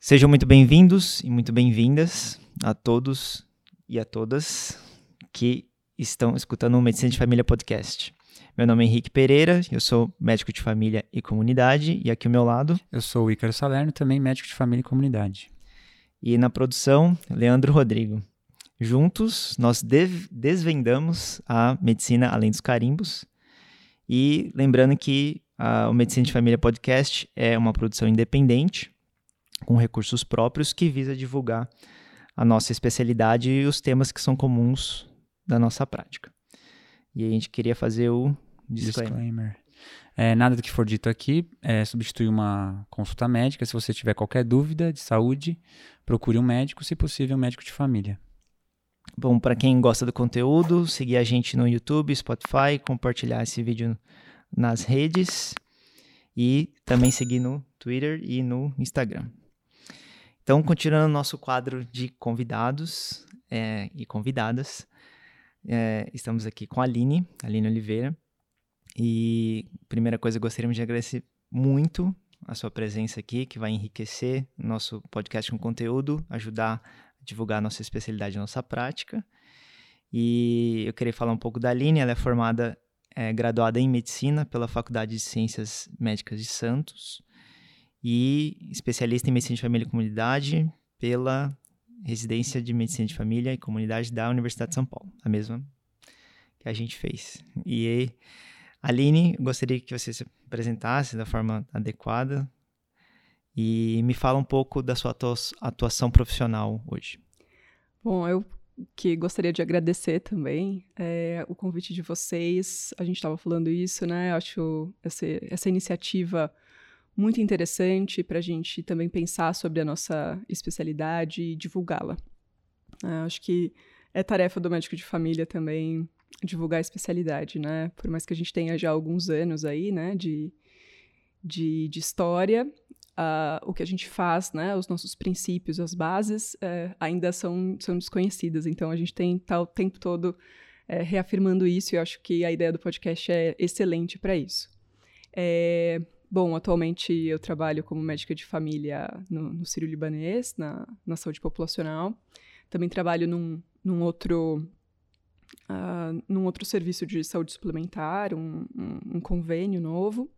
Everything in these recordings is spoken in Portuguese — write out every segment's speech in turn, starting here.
Sejam muito bem-vindos e muito bem-vindas a todos e a todas que estão escutando o Medicina de Família Podcast. Meu nome é Henrique Pereira, eu sou médico de família e comunidade, e aqui ao meu lado. Eu sou o Ícaro Salerno, também médico de família e comunidade. E na produção, Leandro Rodrigo. Juntos, nós desvendamos a medicina além dos carimbos. E lembrando que a, o Medicina de Família Podcast é uma produção independente, com recursos próprios, que visa divulgar a nossa especialidade e os temas que são comuns da nossa prática. E a gente queria fazer o disclaimer. disclaimer. É, nada do que for dito aqui é, substitui uma consulta médica. Se você tiver qualquer dúvida de saúde, procure um médico, se possível, um médico de família. Bom, para quem gosta do conteúdo, seguir a gente no YouTube, Spotify, compartilhar esse vídeo nas redes e também seguir no Twitter e no Instagram. Então, continuando nosso quadro de convidados é, e convidadas, é, estamos aqui com a Aline, Aline Oliveira. E primeira coisa, gostaríamos de agradecer muito a sua presença aqui, que vai enriquecer nosso podcast com conteúdo, ajudar a divulgar a nossa especialidade e nossa prática. E eu queria falar um pouco da Aline, ela é formada, é, graduada em Medicina pela Faculdade de Ciências Médicas de Santos e especialista em Medicina de Família e Comunidade pela residência de medicina de família e comunidade da Universidade de São Paulo, a mesma que a gente fez. E Aline, gostaria que você se apresentasse da forma adequada e me fala um pouco da sua atuação profissional hoje. Bom, eu que gostaria de agradecer também é, o convite de vocês. A gente estava falando isso, né? Acho essa, essa iniciativa muito interessante para a gente também pensar sobre a nossa especialidade e divulgá-la. Uh, acho que é tarefa do médico de família também divulgar a especialidade, né? Por mais que a gente tenha já alguns anos aí, né, de, de, de história, uh, o que a gente faz, né, os nossos princípios, as bases, uh, ainda são, são desconhecidas. Então, a gente tem tá o tempo todo uh, reafirmando isso e eu acho que a ideia do podcast é excelente para isso. É, Bom, atualmente eu trabalho como médica de família no, no Sírio-Libanês, na, na saúde populacional. Também trabalho num, num outro uh, num outro serviço de saúde suplementar, um, um, um convênio novo.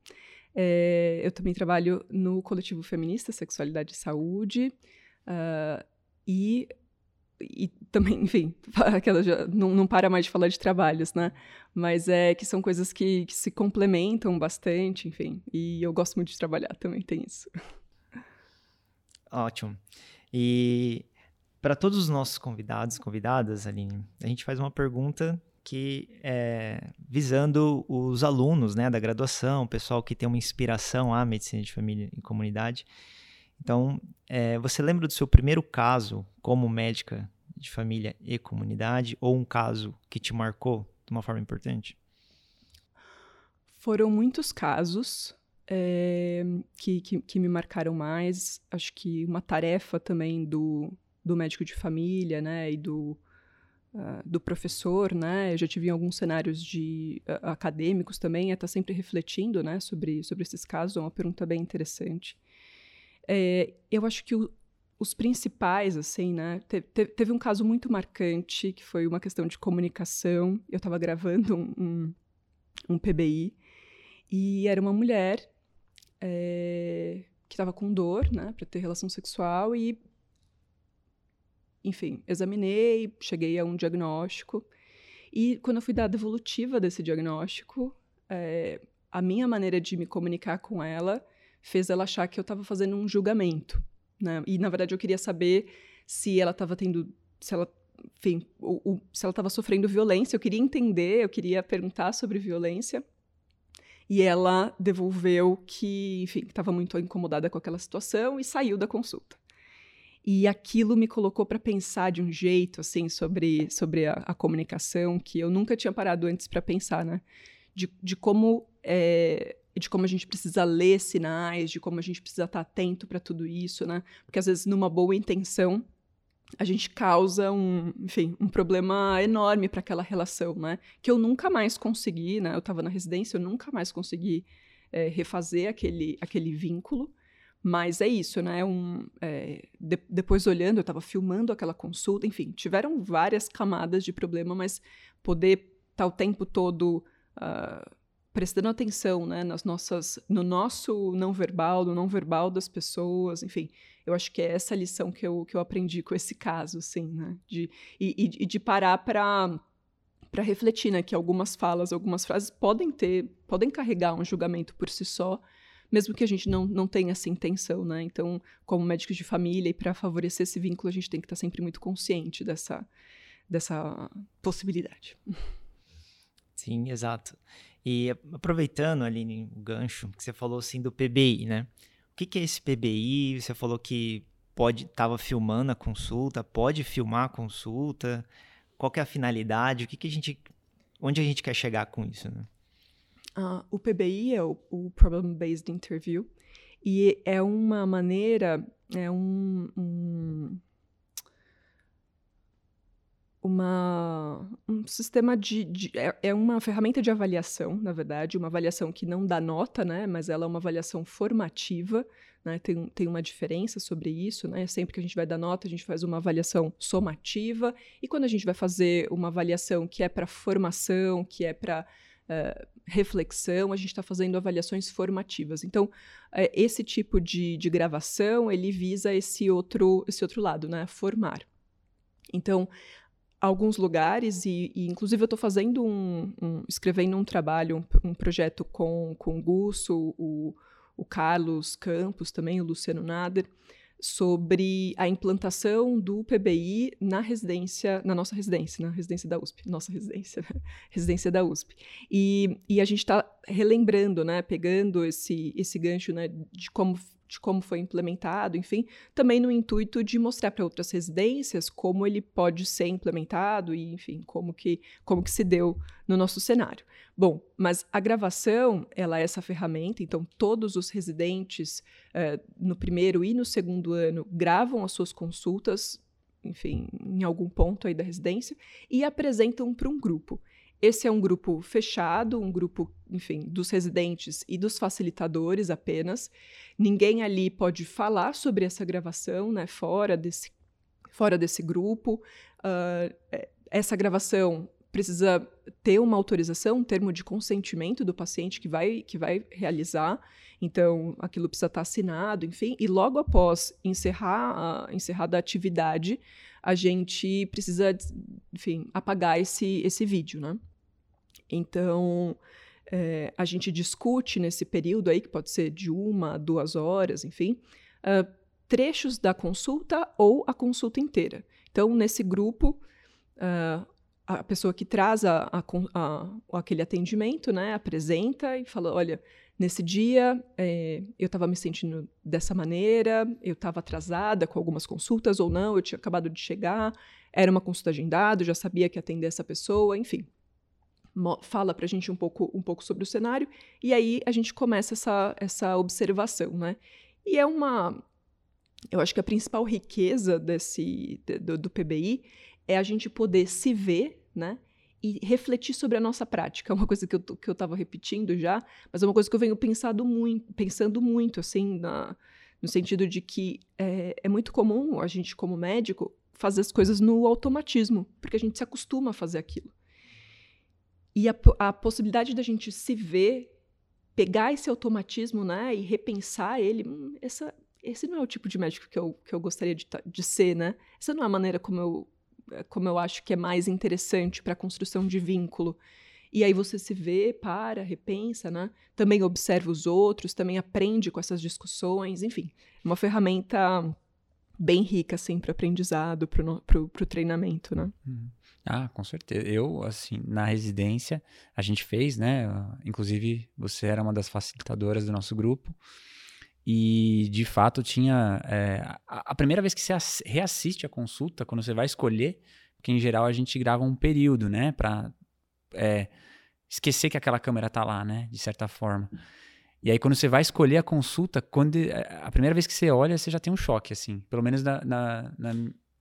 É, eu também trabalho no coletivo feminista Sexualidade e Saúde uh, e e também, enfim, aquela já não, não, para mais de falar de trabalhos, né? Mas é que são coisas que, que, se complementam bastante, enfim. E eu gosto muito de trabalhar, também tem isso. Ótimo. E para todos os nossos convidados, convidadas, Aline, a gente faz uma pergunta que é visando os alunos, né, da graduação, o pessoal que tem uma inspiração à medicina de família e comunidade. Então, é, você lembra do seu primeiro caso como médica de família e comunidade ou um caso que te marcou de uma forma importante? Foram muitos casos é, que, que, que, me marcaram mais. Acho que uma tarefa também do, do médico de família, né, e do, uh, do professor, né, eu já tive em alguns cenários de uh, acadêmicos também, é estar tá sempre refletindo, né, sobre, sobre esses casos, é uma pergunta bem interessante. É, eu acho que o, os principais, assim, né? Te, te, teve um caso muito marcante, que foi uma questão de comunicação. Eu estava gravando um, um, um, PBI e era uma mulher é, que estava com dor, né, para ter relação sexual e, enfim, examinei, cheguei a um diagnóstico. E quando eu fui dar a devolutiva desse diagnóstico, é, a minha maneira de me comunicar com ela fez ela achar que eu estava fazendo um julgamento, né? E na verdade eu queria saber se ela estava tendo, se ela, enfim, se ela estava sofrendo violência. Eu queria entender, eu queria perguntar sobre violência. E ela devolveu que, enfim, estava muito incomodada com aquela situação e saiu da consulta. E aquilo me colocou para pensar de um jeito, assim, sobre, sobre a, a comunicação que eu nunca tinha parado antes para pensar, né? De, de como é, de como a gente precisa ler sinais, de como a gente precisa estar atento para tudo isso, né? Porque às vezes numa boa intenção a gente causa um, enfim, um problema enorme para aquela relação, né? Que eu nunca mais consegui, né? Eu estava na residência, eu nunca mais consegui é, refazer aquele, aquele vínculo, Mas é isso, né? Um, é, de, depois olhando, eu estava filmando aquela consulta, enfim, tiveram várias camadas de problema, mas poder estar tá o tempo todo uh, prestando atenção, né, nas nossas, no nosso não verbal, no não verbal das pessoas, enfim, eu acho que é essa lição que eu, que eu aprendi com esse caso, assim, né, de, e, e de parar para para refletir, né, que algumas falas, algumas frases podem ter, podem carregar um julgamento por si só, mesmo que a gente não, não tenha essa intenção, né? Então, como médicos de família e para favorecer esse vínculo, a gente tem que estar sempre muito consciente dessa, dessa possibilidade. Sim, exato. E aproveitando, Aline, o gancho que você falou assim do PBI, né? O que, que é esse PBI? Você falou que pode estava filmando a consulta, pode filmar a consulta. Qual é a finalidade? O que, que a gente, onde a gente quer chegar com isso, né? Uh, o PBI é o, o Problem Based Interview e é uma maneira, é um, um uma, sistema de. de é, é, uma ferramenta de avaliação, na verdade, uma avaliação que não dá nota, né, mas ela é uma avaliação formativa. Né, tem, tem uma diferença sobre isso. Né, sempre que a gente vai dar nota, a gente faz uma avaliação somativa, e quando a gente vai fazer uma avaliação que é para formação, que é para uh, eh, reflexão, a gente está fazendo avaliações formativas. Então, uh, esse tipo de, de gravação ele visa esse outro, esse outro lado, né, formar. Então, alguns lugares, e, e inclusive eu estou fazendo um, um, escrevendo um trabalho, um, um, projeto com, com o Gusso, o, o Carlos Campos também, o Luciano Nader, sobre a implantação do PBI na residência, na nossa residência, na residência da USP, nossa residência, residência da USP. E, e a gente está relembrando, né, pegando esse, esse gancho né, de como de como foi implementado, enfim, também no intuito de mostrar para outras residências como ele pode ser implementado e, enfim, como que, como que se deu no nosso cenário. Bom, mas a gravação, ela é essa ferramenta, então todos os residentes uh, no primeiro e no segundo ano gravam as suas consultas, enfim, em algum ponto aí da residência, e apresentam para um grupo. Esse é um grupo fechado, um grupo, enfim, dos residentes e dos facilitadores apenas. Ninguém ali pode falar sobre essa gravação, né, fora desse, fora desse grupo. Uh, essa gravação precisa ter uma autorização, um termo de consentimento do paciente que vai, que vai realizar. Então, aquilo precisa estar assinado, enfim. E logo após encerrar a, encerrada a atividade, a gente precisa, enfim, apagar esse, esse vídeo, né? Então, é, a gente discute nesse período aí, que pode ser de uma, duas horas, enfim, uh, trechos da consulta ou a consulta inteira. Então, nesse grupo, uh, a pessoa que traz a, a, a, aquele atendimento, né, apresenta e fala: olha, nesse dia é, eu estava me sentindo dessa maneira, eu estava atrasada com algumas consultas ou não, eu tinha acabado de chegar, era uma consulta agendada, já sabia que ia atender essa pessoa, enfim fala para a gente um pouco, um pouco sobre o cenário, e aí a gente começa essa, essa observação, né? E é uma. Eu acho que a principal riqueza desse, do, do PBI é a gente poder se ver, né? E refletir sobre a nossa prática. É uma coisa que eu, que eu repetindo já, mas é uma coisa que eu venho pensado muito, pensando muito, assim, na, no sentido de que é, é muito comum a gente, como médico, fazer as coisas no automatismo, porque a gente se acostuma a fazer aquilo. E a, a possibilidade da gente se ver, pegar esse automatismo, né, e repensar ele, hum, essa, esse não é o tipo de médico que eu, que eu gostaria de, de ser, né? Essa não é a maneira como eu, como eu acho que é mais interessante para a construção de vínculo. E aí você se vê, para, repensa, né? Também observa os outros, também aprende com essas discussões, enfim, uma ferramenta bem rica, assim, para aprendizado, para o treinamento, né? Uhum. Ah, com certeza. Eu, assim, na residência, a gente fez, né? Inclusive, você era uma das facilitadoras do nosso grupo. E, de fato, tinha. É, a, primeira vez que você reassiste a consulta, quando você vai escolher, porque em geral a gente grava um período, né? Pra é, esquecer que aquela câmera tá lá, né? De certa forma. E aí, quando você vai escolher a consulta, quando é, a primeira vez que você olha, você já tem um choque, assim. Pelo menos na, na, na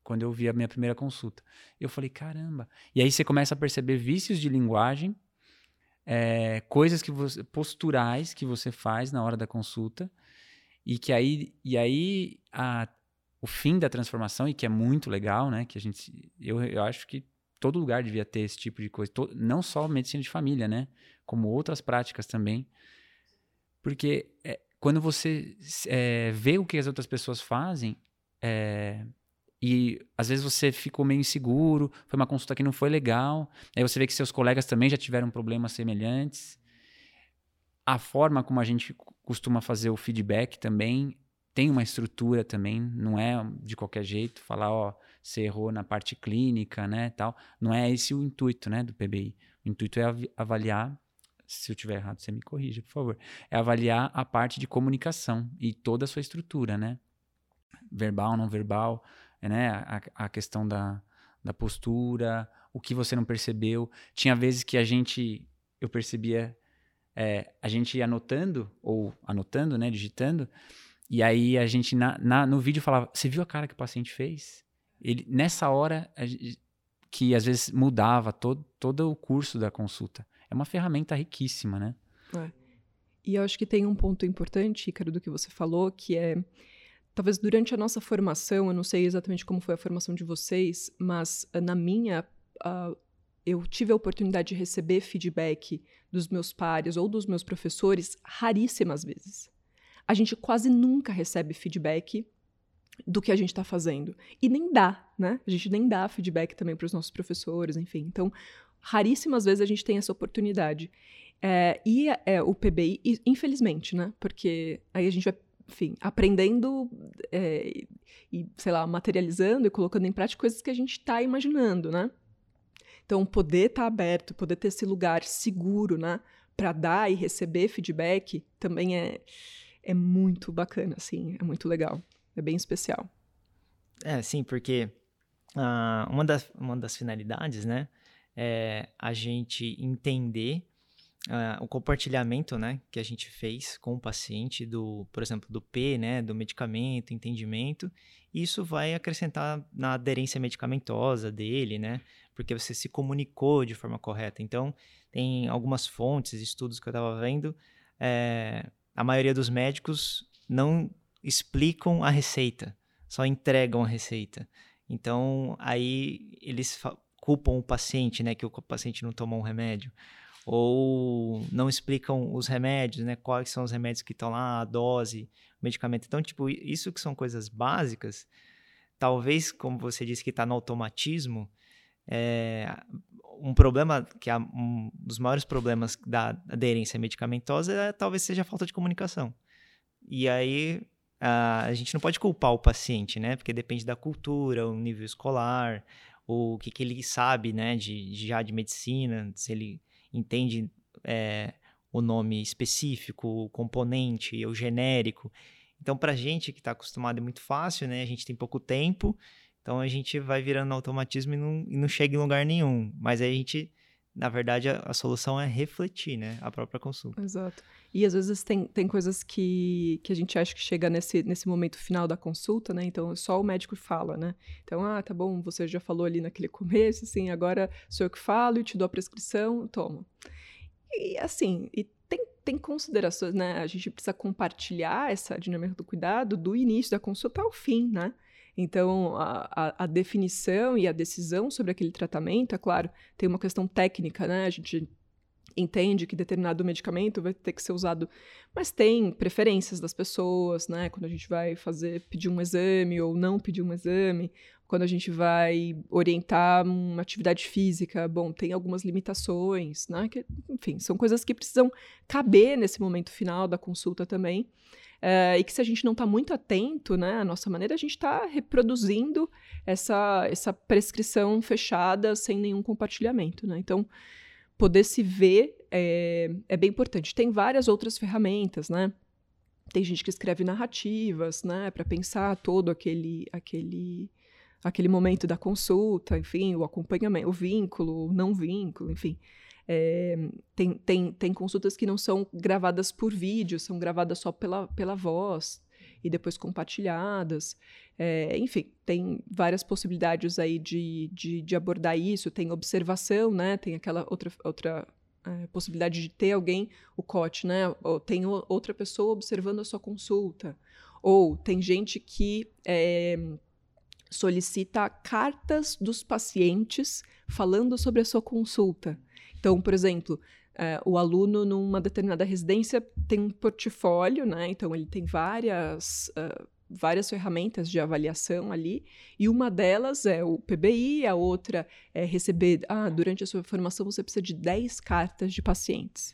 quando eu vi a minha primeira consulta. Eu falei, caramba. E aí você começa a perceber vícios de linguagem, é, coisas que você, posturais que você faz na hora da consulta. E que aí, e aí a, o fim da transformação, e que é muito legal, né? Que a gente. Eu, eu acho que todo lugar devia ter esse tipo de coisa. não só medicina de família, né? Como outras práticas também. Porque é, quando você é, vê o que as outras pessoas fazem, é, e às vezes você ficou meio inseguro, foi uma consulta que não foi legal, aí você vê que seus colegas também já tiveram problemas semelhantes. A forma como a gente costuma fazer o feedback também tem uma estrutura também, não é de qualquer jeito, falar, ó, você errou na parte clínica, né, tal. Não é esse o intuito, né, do PBI. O intuito é avaliar se eu tiver errado, você me corrija, por favor. É avaliar a parte de comunicação e toda a sua estrutura, né? Verbal, não verbal, né? A, a questão da, da postura, o que você não percebeu. Tinha vezes que a gente, eu percebia, é, a gente ia anotando, ou anotando, né? Digitando, e aí a gente na, na, no vídeo falava: Você viu a cara que o paciente fez? Ele, nessa hora, que às vezes mudava todo, todo o curso da consulta é uma ferramenta riquíssima, né? É. E eu acho que tem um ponto importante, Ícaro, do que você falou, que é talvez durante a nossa formação, eu não sei exatamente como foi a formação de vocês, mas eh, na minha, uh, eu tive a oportunidade de receber feedback dos meus pares ou dos meus professores raríssimas vezes. A gente quase nunca recebe feedback do que a gente está fazendo. E nem dá, né? A gente nem dá feedback também para os nossos professores, enfim. Então, raríssimas vezes a gente tem essa oportunidade. É, e é, o PBI, infelizmente, né? Porque aí a gente vai, enfim, aprendendo é, e, sei lá, materializando e colocando em prática coisas que a gente está imaginando, né? Então, poder estar tá aberto, poder ter esse lugar seguro, né? Para dar e receber feedback também é, é muito bacana, assim, é muito legal, é bem especial. É, sim, porque uh, uma, das, uma das finalidades, né? é, a gente entender uh, o compartilhamento né, que a gente fez com o paciente, do, por exemplo, do P, né, do medicamento, entendimento. Isso vai acrescentar na aderência medicamentosa dele, né? Porque você se comunicou de forma correta. Então, tem algumas fontes, estudos que eu estava vendo. É, a maioria dos médicos não explicam a receita, só entregam a receita. Então, aí eles culpam o paciente, né, que o paciente não tomou um remédio, ou não explicam os remédios, né, quais são os remédios que estão lá, a dose, o medicamento. Então, tipo, isso que são coisas básicas, talvez, como você disse que está no automatismo, é, um problema que é um dos maiores problemas da aderência medicamentosa é, talvez seja a falta de comunicação. E aí a, a gente não pode culpar o paciente, né? Porque depende da cultura, o nível escolar, o que, que ele sabe, né, de, já de medicina, se ele entende é, o nome específico, o componente, o genérico. Então, para a gente que está acostumado é muito fácil, né? A gente tem pouco tempo, então a gente vai virando automatismo e não, e não chega em lugar nenhum. Mas aí a gente na verdade, a, a, solução é refletir, né? A própria consulta. Exato. E às vezes tem, tem coisas que, que a gente acha que chega nesse, nesse momento final da consulta, né? Então só o médico fala, né? Então, ah, tá bom, você já falou ali naquele começo, assim, agora sou eu que falo e te dou a prescrição, toma. E assim, e tem, tem considerações, né? A gente precisa compartilhar essa dinâmica do cuidado do início da consulta ao fim, né? Então, a, a, a, definição e a decisão sobre aquele tratamento, é claro, tem uma questão técnica, né? A gente entende que determinado medicamento vai ter que ser usado, mas tem preferências das pessoas, né? Quando a gente vai fazer, pedir um exame ou não pedir um exame, quando a gente vai orientar uma atividade física, bom, tem algumas limitações, né? Que, enfim, são coisas que precisam caber nesse momento final da consulta também. Uh, e que se a gente não está muito atento, né, à nossa maneira, a gente está reproduzindo essa, essa prescrição fechada sem nenhum compartilhamento, né? Então, poder se ver é, é bem importante. Tem várias outras ferramentas, né? Tem gente que escreve narrativas, né, para pensar todo aquele aquele aquele momento da consulta, enfim, o acompanhamento, o vínculo, o não vínculo, enfim. É, tem, tem, tem consultas que não são gravadas por vídeo, são gravadas só pela, pela voz e depois compartilhadas. É, enfim, tem várias possibilidades aí de, de, de, abordar isso. Tem observação, né? Tem aquela outra, outra é, possibilidade de ter alguém, o COT, né? Ou tem outra pessoa observando a sua consulta. Ou tem gente que é, solicita cartas dos pacientes falando sobre a sua consulta. Então, por exemplo, é, o aluno numa determinada residência tem um portfólio, né? Então ele tem várias uh, várias ferramentas de avaliação ali, e uma delas é o PBI, a outra é receber, ah, durante a sua formação você precisa de 10 cartas de pacientes.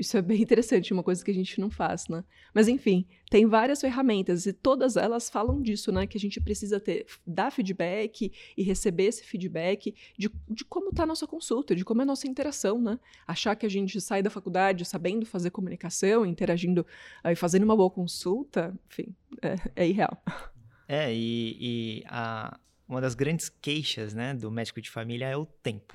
Isso é bem interessante, uma coisa que a gente não faz, né? Mas enfim, tem várias ferramentas e todas elas falam disso, né? Que a gente precisa ter, dar feedback e receber esse feedback de, de como está a nossa consulta, de como é a nossa interação, né? Achar que a gente sai da faculdade sabendo fazer comunicação, interagindo e fazendo uma boa consulta, enfim, é, é irreal. É, e, e a, uma das grandes queixas, né, do médico de família é o tempo.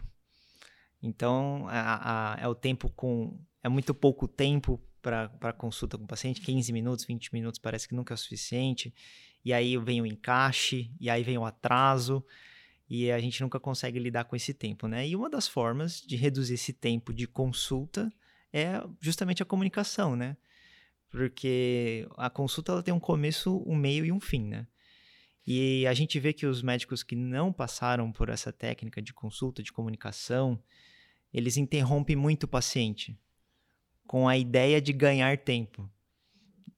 Então, a, a, é o tempo com é muito pouco tempo para consulta com o paciente, 15 minutos, 20 minutos parece que nunca é o suficiente. E aí vem o encaixe, e aí vem o atraso, e a gente nunca consegue lidar com esse tempo, né? E uma das formas de reduzir esse tempo de consulta é justamente a comunicação, né? Porque a consulta ela tem um começo, um meio e um fim, né? E a gente vê que os médicos que não passaram por essa técnica de consulta, de comunicação, eles interrompem muito o paciente com a ideia de ganhar tempo.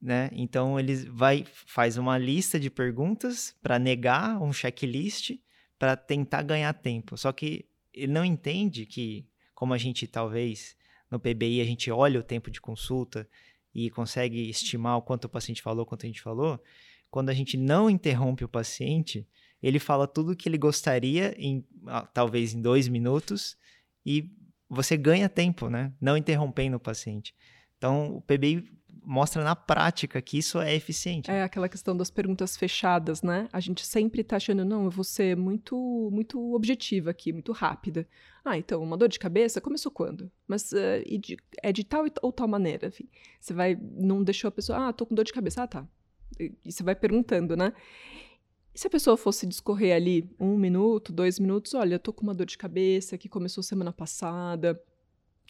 Né? Então ele vai faz uma lista de perguntas para negar um checklist para tentar ganhar tempo. Só que ele não entende que como a gente talvez no PBI a gente olha o tempo de consulta e consegue estimar o quanto o paciente falou, quanto a gente falou, quando a gente não interrompe o paciente, ele fala tudo o que ele gostaria em talvez em dois minutos e você ganha tempo, né? Não interrompendo o paciente. Então, o PBI mostra na prática que isso é eficiente. É aquela questão das perguntas fechadas, né? A gente sempre tá achando, não, eu vou ser muito, muito objetiva aqui, muito rápida. Ah, então, uma dor de cabeça começou quando? Mas uh, de, é de tal ou tal maneira? Enfim, você vai, não deixou a pessoa, ah, tô com dor de cabeça, ah, tá. E, e você vai perguntando, né? E se a pessoa fosse discorrer ali um minuto, dois minutos, olha, eu tô com uma dor de cabeça que começou semana passada,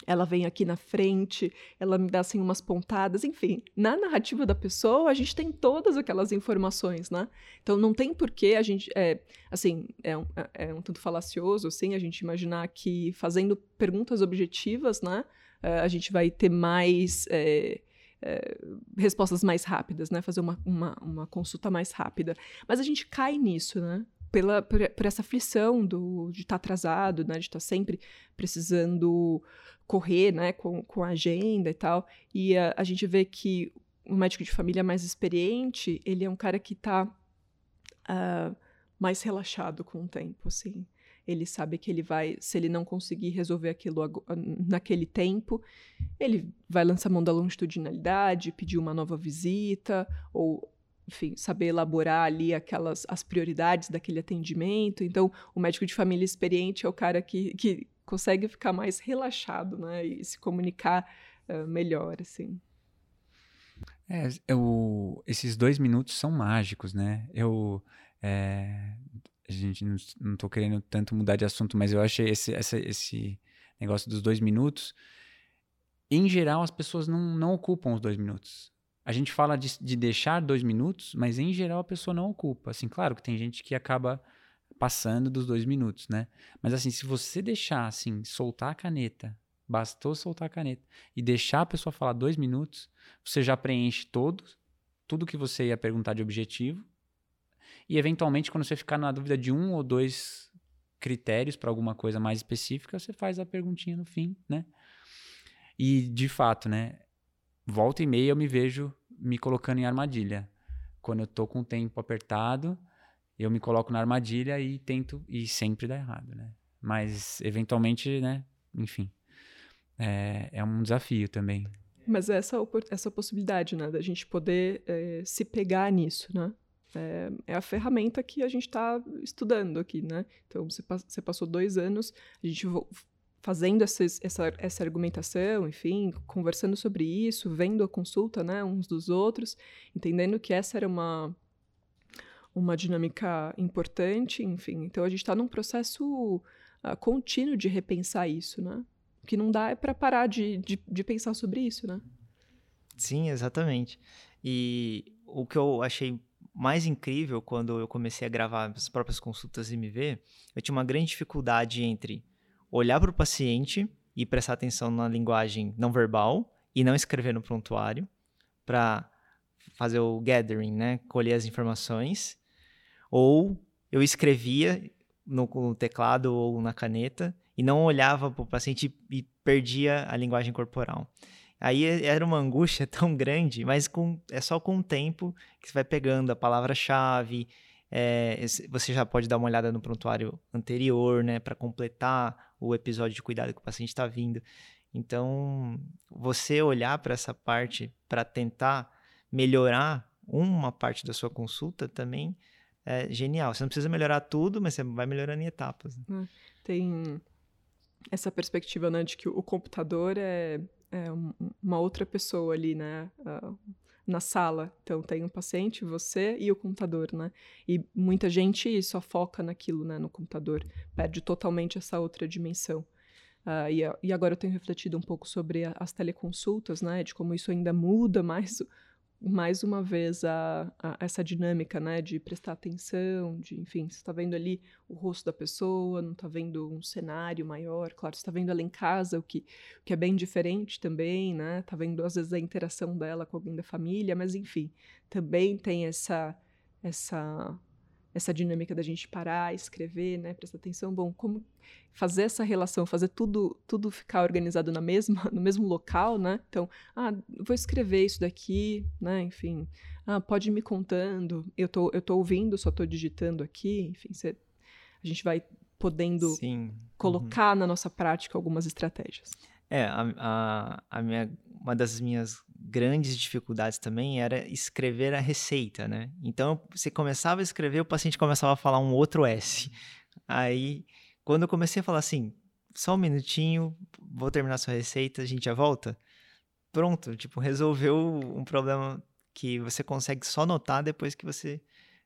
ela vem aqui na frente, ela me dá assim umas pontadas, enfim, na narrativa da pessoa a gente tem todas aquelas informações, né? Então não tem porquê a gente, é, assim, é um, é, é um tanto falacioso, assim, a gente imaginar que fazendo perguntas objetivas, né, é, a gente vai ter mais é, é, respostas mais rápidas, né? Fazer uma, uma, uma, consulta mais rápida. Mas a gente cai nisso, né? Pela, por, por essa aflição do, de estar tá atrasado, né? De estar tá sempre precisando correr, né? Com, com a agenda e tal. E a, a gente vê que o médico de família mais experiente, ele é um cara que está uh, ah, mais relaxado com o tempo, assim ele sabe que ele vai, se ele não conseguir resolver aquilo naquele tempo, ele vai lançar mão da longitudinalidade, pedir uma nova visita, ou, enfim, saber elaborar ali aquelas as prioridades daquele atendimento. Então, o médico de família experiente é o cara que, que consegue ficar mais relaxado, né, e se comunicar uh, melhor, assim. É, eu, esses dois minutos são mágicos, né? Eu é, a gente não, não tô querendo tanto mudar de assunto, mas eu achei esse, essa, esse negócio dos dois minutos. Em geral, as pessoas não, não ocupam os dois minutos. A gente fala de, de deixar dois minutos, mas em geral a pessoa não ocupa. Assim, claro que tem gente que acaba passando dos dois minutos, né? Mas assim, se você deixar, assim, soltar a caneta, bastou soltar a caneta e deixar a pessoa falar dois minutos, você já preenche todos, tudo que você ia perguntar de objetivo e eventualmente, quando você ficar na dúvida de um ou dois critérios para alguma coisa mais específica, você faz a perguntinha no fim, né? E de fato, né? Volta e meia eu me vejo me colocando em armadilha. Quando eu tô com o tempo apertado, eu me coloco na armadilha e tento e sempre dá errado, né? Mas eventualmente, né? Enfim, é, é um desafio também. Mas essa essa possibilidade, né, da gente poder é, se pegar nisso, né? É, é a ferramenta que a gente está estudando aqui, né? Então, você, você passou dois anos, a gente fazendo essa, essa, essa argumentação, enfim, conversando sobre isso, vendo a consulta, né, uns dos outros, entendendo que essa era uma uma dinâmica importante, enfim. Então a gente está num processo uh, contínuo de repensar isso, né? O que não dá é para parar de, de, de, pensar sobre isso, né? Sim, exatamente. E o que eu achei mais incrível quando eu comecei a gravar as próprias consultas MV, eu tinha uma grande dificuldade entre olhar para o paciente e prestar atenção na linguagem não verbal e não escrever no prontuário para fazer o gathering, né, colher as informações, ou eu escrevia no, no teclado ou na caneta e não olhava para o paciente e perdia a linguagem corporal. Aí era uma angústia tão grande, mas com, é só com o tempo que você vai pegando a palavra-chave. É, você já pode dar uma olhada no prontuário anterior, né, para completar o episódio de cuidado que o paciente está vindo. Então, você olhar para essa parte para tentar melhorar uma parte da sua consulta também é genial. Você não precisa melhorar tudo, mas você vai melhorando em etapas. Né? É, tem essa perspectiva né, de que o computador é, é uma outra pessoa ali, né? Uh, na sala. Então tem um paciente, você e o computador, né? E muita gente só foca naquilo, né? No computador, perde totalmente essa outra dimensão. Uh, e, e, agora eu tenho refletido um pouco sobre a, as teleconsultas, né? De como isso ainda muda mais mais uma vez a, a, essa dinâmica, né, de prestar atenção, de, enfim, você está vendo ali o rosto da pessoa, não está vendo um cenário maior, claro, você está vendo ela em casa, o que, o que é bem diferente também, né, está vendo às vezes a interação dela com alguém da família, mas enfim, também tem essa essa essa dinâmica da gente parar, escrever, né, prestar atenção, bom, como fazer essa relação, fazer tudo tudo ficar organizado na mesma no mesmo local, né? Então, ah, vou escrever isso daqui, né? Enfim, ah, pode ir me contando, eu tô eu tô ouvindo, só tô digitando aqui, enfim, você, a gente vai podendo Sim. colocar uhum. na nossa prática algumas estratégias. É, a, a, a minha, uma das minhas grandes dificuldades também era escrever a receita, né? Então, você começava a escrever, o paciente começava a falar um outro S. Aí, quando eu comecei a falar assim, só um minutinho, vou terminar sua receita, a gente já volta. Pronto, tipo, resolveu um problema que você consegue só notar depois que você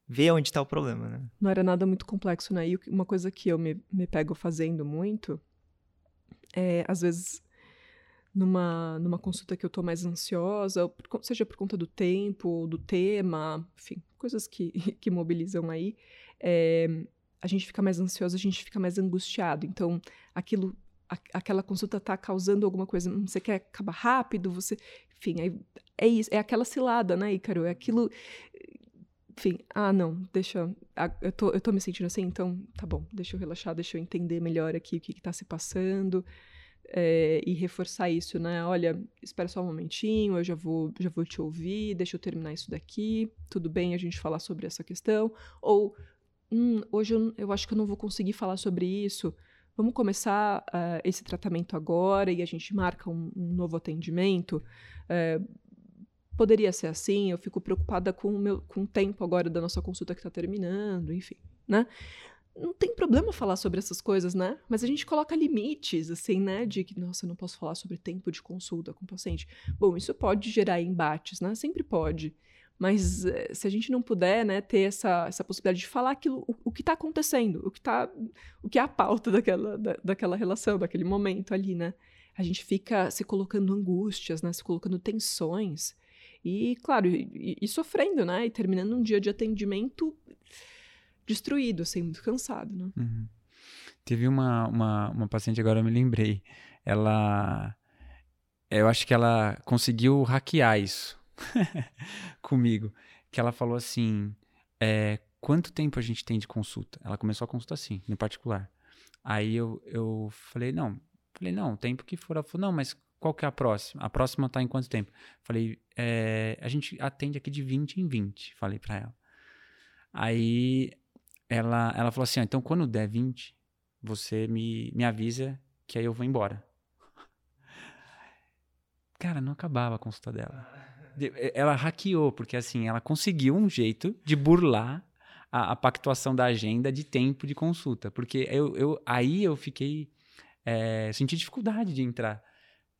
vê onde está o problema, né? Não era nada muito complexo, né? E uma coisa que eu me, me pego fazendo muito é, às vezes, numa, numa consulta que eu tô mais ansiosa, seja por conta do tempo, ou do tema, enfim, coisas que, que mobilizam aí, é, a gente fica mais ansioso, a gente fica mais angustiado. Então, aquilo, a, aquela consulta tá causando alguma coisa, hum, você quer acabar rápido, você, enfim, é, é isso, é aquela cilada, né, Ícaro? É aquilo enfim, ah, não, deixa. Eu tô, eu tô me sentindo assim, então tá bom, deixa eu relaxar, deixa eu entender melhor aqui o que, que tá se passando é, e reforçar isso, né? Olha, espera só um momentinho, eu já vou, já vou te ouvir, deixa eu terminar isso daqui, tudo bem a gente falar sobre essa questão? Ou, hum, hoje eu, eu acho que eu não vou conseguir falar sobre isso, vamos começar uh, esse tratamento agora e a gente marca um, um novo atendimento? Uh, poderia ser assim, eu fico preocupada com o, meu, com o tempo agora da nossa consulta que está terminando, enfim, né? Não tem problema falar sobre essas coisas, né? Mas a gente coloca limites, assim, né? De que, nossa, eu não posso falar sobre tempo de consulta com o paciente. Bom, isso pode gerar embates, né? Sempre pode. Mas eh, se a gente não puder, né, ter essa, essa possibilidade de falar aquilo, o, o que está acontecendo, o que tá, o que é a pauta daquela, da, daquela relação, daquele momento ali, né? A gente fica se colocando angústias, né? Se colocando tensões. E, claro, e, e sofrendo, né? E terminando um dia de atendimento destruído, assim, muito cansado, né? Uhum. Teve uma, uma, uma paciente, agora eu me lembrei, ela... Eu acho que ela conseguiu hackear isso comigo. Que ela falou assim, é, quanto tempo a gente tem de consulta? Ela começou a consulta assim, no particular. Aí eu, eu falei, não, falei, não, o tempo que for. Ela falou, não, mas qual que é a próxima? A próxima tá em quanto tempo? Falei, é, a gente atende aqui de 20 em 20, falei para ela. Aí ela, ela falou assim: ah, então quando der 20, você me, me avisa que aí eu vou embora. Cara, não acabava a consulta dela. Ela hackeou, porque assim, ela conseguiu um jeito de burlar a, a pactuação da agenda de tempo de consulta. Porque eu, eu aí eu fiquei. É, senti dificuldade de entrar.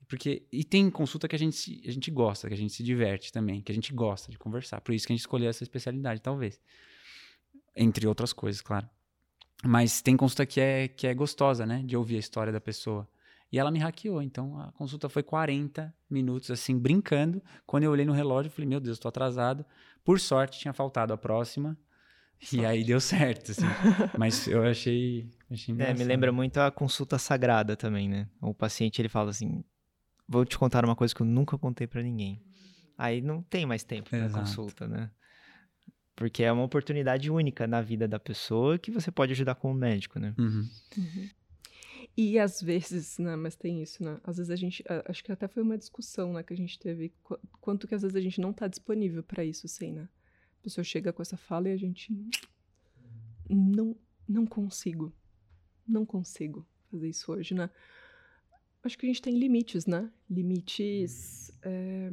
Porque, e tem consulta que a gente, a gente gosta, que a gente se diverte também, que a gente gosta de conversar. Por isso que a gente escolheu essa especialidade, talvez. Entre outras coisas, claro. Mas tem consulta que é, que é gostosa, né? De ouvir a história da pessoa. E ela me hackeou. Então a consulta foi 40 minutos, assim, brincando. Quando eu olhei no relógio, eu falei, meu Deus, estou atrasado. Por sorte, tinha faltado a próxima. Sorte. E aí deu certo, assim. Mas eu achei. achei é, me lembra muito a consulta sagrada também, né? O paciente ele fala assim: vou te contar uma coisa que eu nunca contei para ninguém. Aí não tem mais tempo na consulta, né? Porque é uma oportunidade única na vida da pessoa que você pode ajudar como médico, né? Uhum. Uhum. E às vezes, né, mas tem isso, né? Às vezes a gente, acho que até foi uma discussão, né, que a gente teve, quanto que às vezes a gente não está disponível para isso, assim, né? A pessoa chega com essa fala e a gente não, não consigo, não consigo fazer isso hoje, né? Acho que a gente tem limites, né? Limites, é,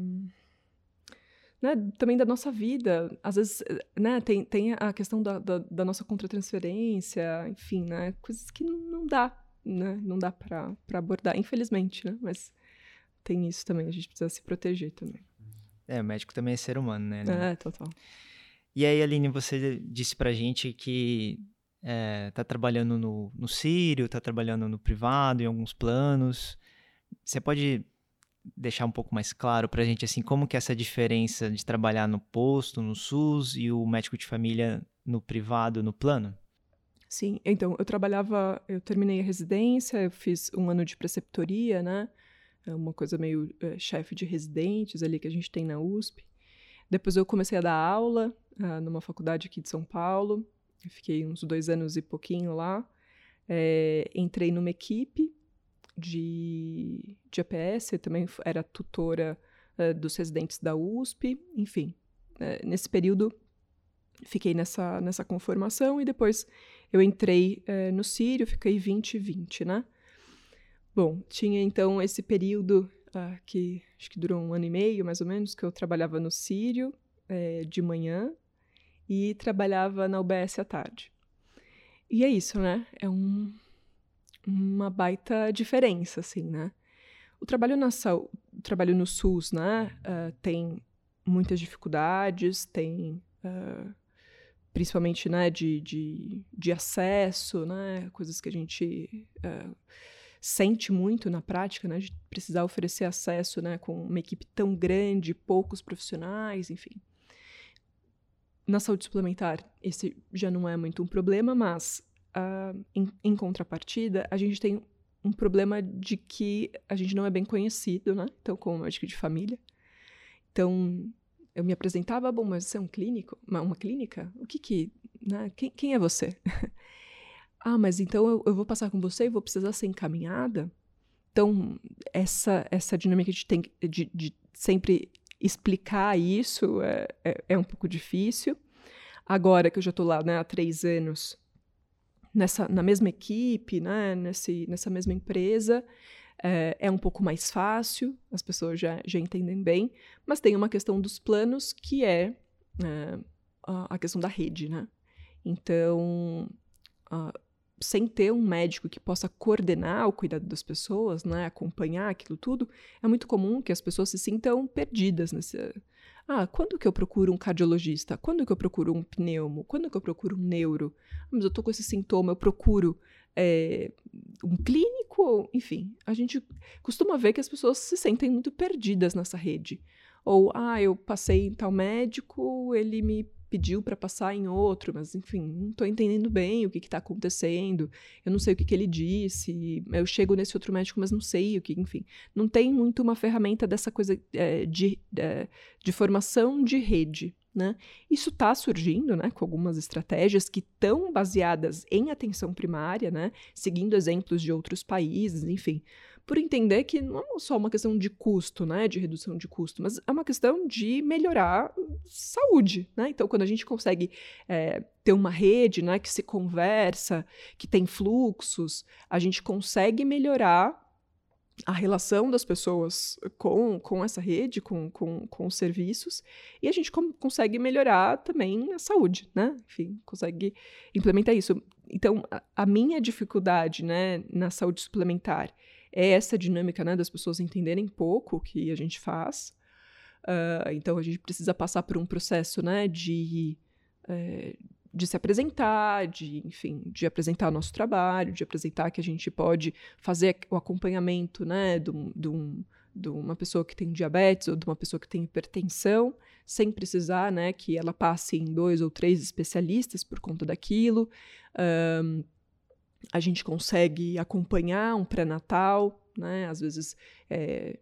né? Também da nossa vida, às vezes, né? Tem, tem a questão da, da, da nossa contratransferência, enfim, né? Coisas que não dá né? Não dá para abordar, infelizmente, né? Mas tem isso também, a gente precisa se proteger também. É, o médico também é ser humano, né? É, total. E aí, Aline, você disse pra gente que é, tá trabalhando no, no Sírio, tá trabalhando no privado, em alguns planos. Você pode deixar um pouco mais claro pra gente, assim, como que é essa diferença de trabalhar no posto, no SUS, e o médico de família no privado, no plano? Sim, então, eu trabalhava, eu terminei a residência, eu fiz um ano de preceptoria, né? É uma coisa meio é, chefe de residentes ali que a gente tem na USP. Depois eu comecei a dar aula uh, numa faculdade aqui de São Paulo. Eu fiquei uns dois anos e pouquinho lá. É, entrei numa equipe de, de eu também era tutora uh, dos residentes da USP. Enfim, uh, nesse período fiquei nessa, nessa conformação e depois eu entrei é, no Sírio, fiquei 20 e 20, né? Bom, tinha então esse período uh, que acho que durou um ano e meio, mais ou menos, que eu trabalhava no Sírio de manhã e trabalhava na UBS à tarde. E é isso, né? É um, uma baita diferença, assim, né? O trabalho, na, o trabalho no SUS, né, uh, tem muitas dificuldades, tem uh, principalmente né, de, de, de acesso, né, coisas que a gente uh, sente muito na prática, né, de precisar oferecer acesso né, com uma equipe tão grande, poucos profissionais, enfim. Na saúde suplementar, esse já não é muito um problema, mas uh, em, em contrapartida, a gente tem um problema de que a gente não é bem conhecido, né? Então, como médico de família. Então, eu me apresentava, bom, mas você é um clínico? Uma, uma clínica? O que que... Né? Quem, quem é você? ah, mas então eu, eu, vou passar com você e vou precisar ser encaminhada? Então, essa, essa dinâmica de, tem, de, de sempre explicar isso é, é, é, um pouco difícil. Agora que eu já estou lá né, há três anos, nessa, na mesma equipe, né, nesse, nessa mesma empresa, é, é, um pouco mais fácil, as pessoas já, já entendem bem, mas tem uma questão dos planos que é, é a questão da rede, né? Então, uh, sem ter um médico que possa coordenar o cuidado das pessoas, né, acompanhar aquilo tudo, é muito comum que as pessoas se sintam perdidas nesse. Ah, quando que eu procuro um cardiologista? Quando que eu procuro um pneumo? Quando que eu procuro um neuro? Ah, mas eu tô com esse sintoma, eu procuro é, um clínico, enfim, a gente costuma ver que as pessoas se sentem muito perdidas nessa rede. Ou, ah, eu passei em tal médico, ele me pediu para passar em outro, mas enfim, não estou entendendo bem o que está acontecendo, eu não sei o que, que, ele disse, eu chego nesse outro médico, mas não sei o que, enfim. Não tem muito uma ferramenta dessa coisa é, de, é, de formação de rede. Né? Isso está surgindo né, com algumas estratégias que estão baseadas em atenção primária, né, seguindo exemplos de outros países, enfim, por entender que não é só uma questão de custo, né, de redução de custo, mas é uma questão de melhorar saúde. Né? Então, quando a gente consegue é, ter uma rede né, que se conversa, que tem fluxos, a gente consegue melhorar a relação das pessoas com, com essa rede, com, com, com os serviços, e a gente consegue melhorar também a saúde, né? Enfim, consegue implementar isso. Então, a, a minha dificuldade né, na saúde suplementar é essa dinâmica né, das pessoas entenderem pouco o que a gente faz. Uh, então, a gente precisa passar por um processo né, de, é, de se apresentar, de, enfim, de apresentar nosso trabalho, de apresentar que a gente pode fazer o acompanhamento, né, de, um, de, um, de uma pessoa que tem diabetes ou de uma pessoa que tem hipertensão, sem precisar, né, que ela passe em dois ou três especialistas por conta daquilo. Um, a gente consegue acompanhar um pré-natal, né, às vezes é,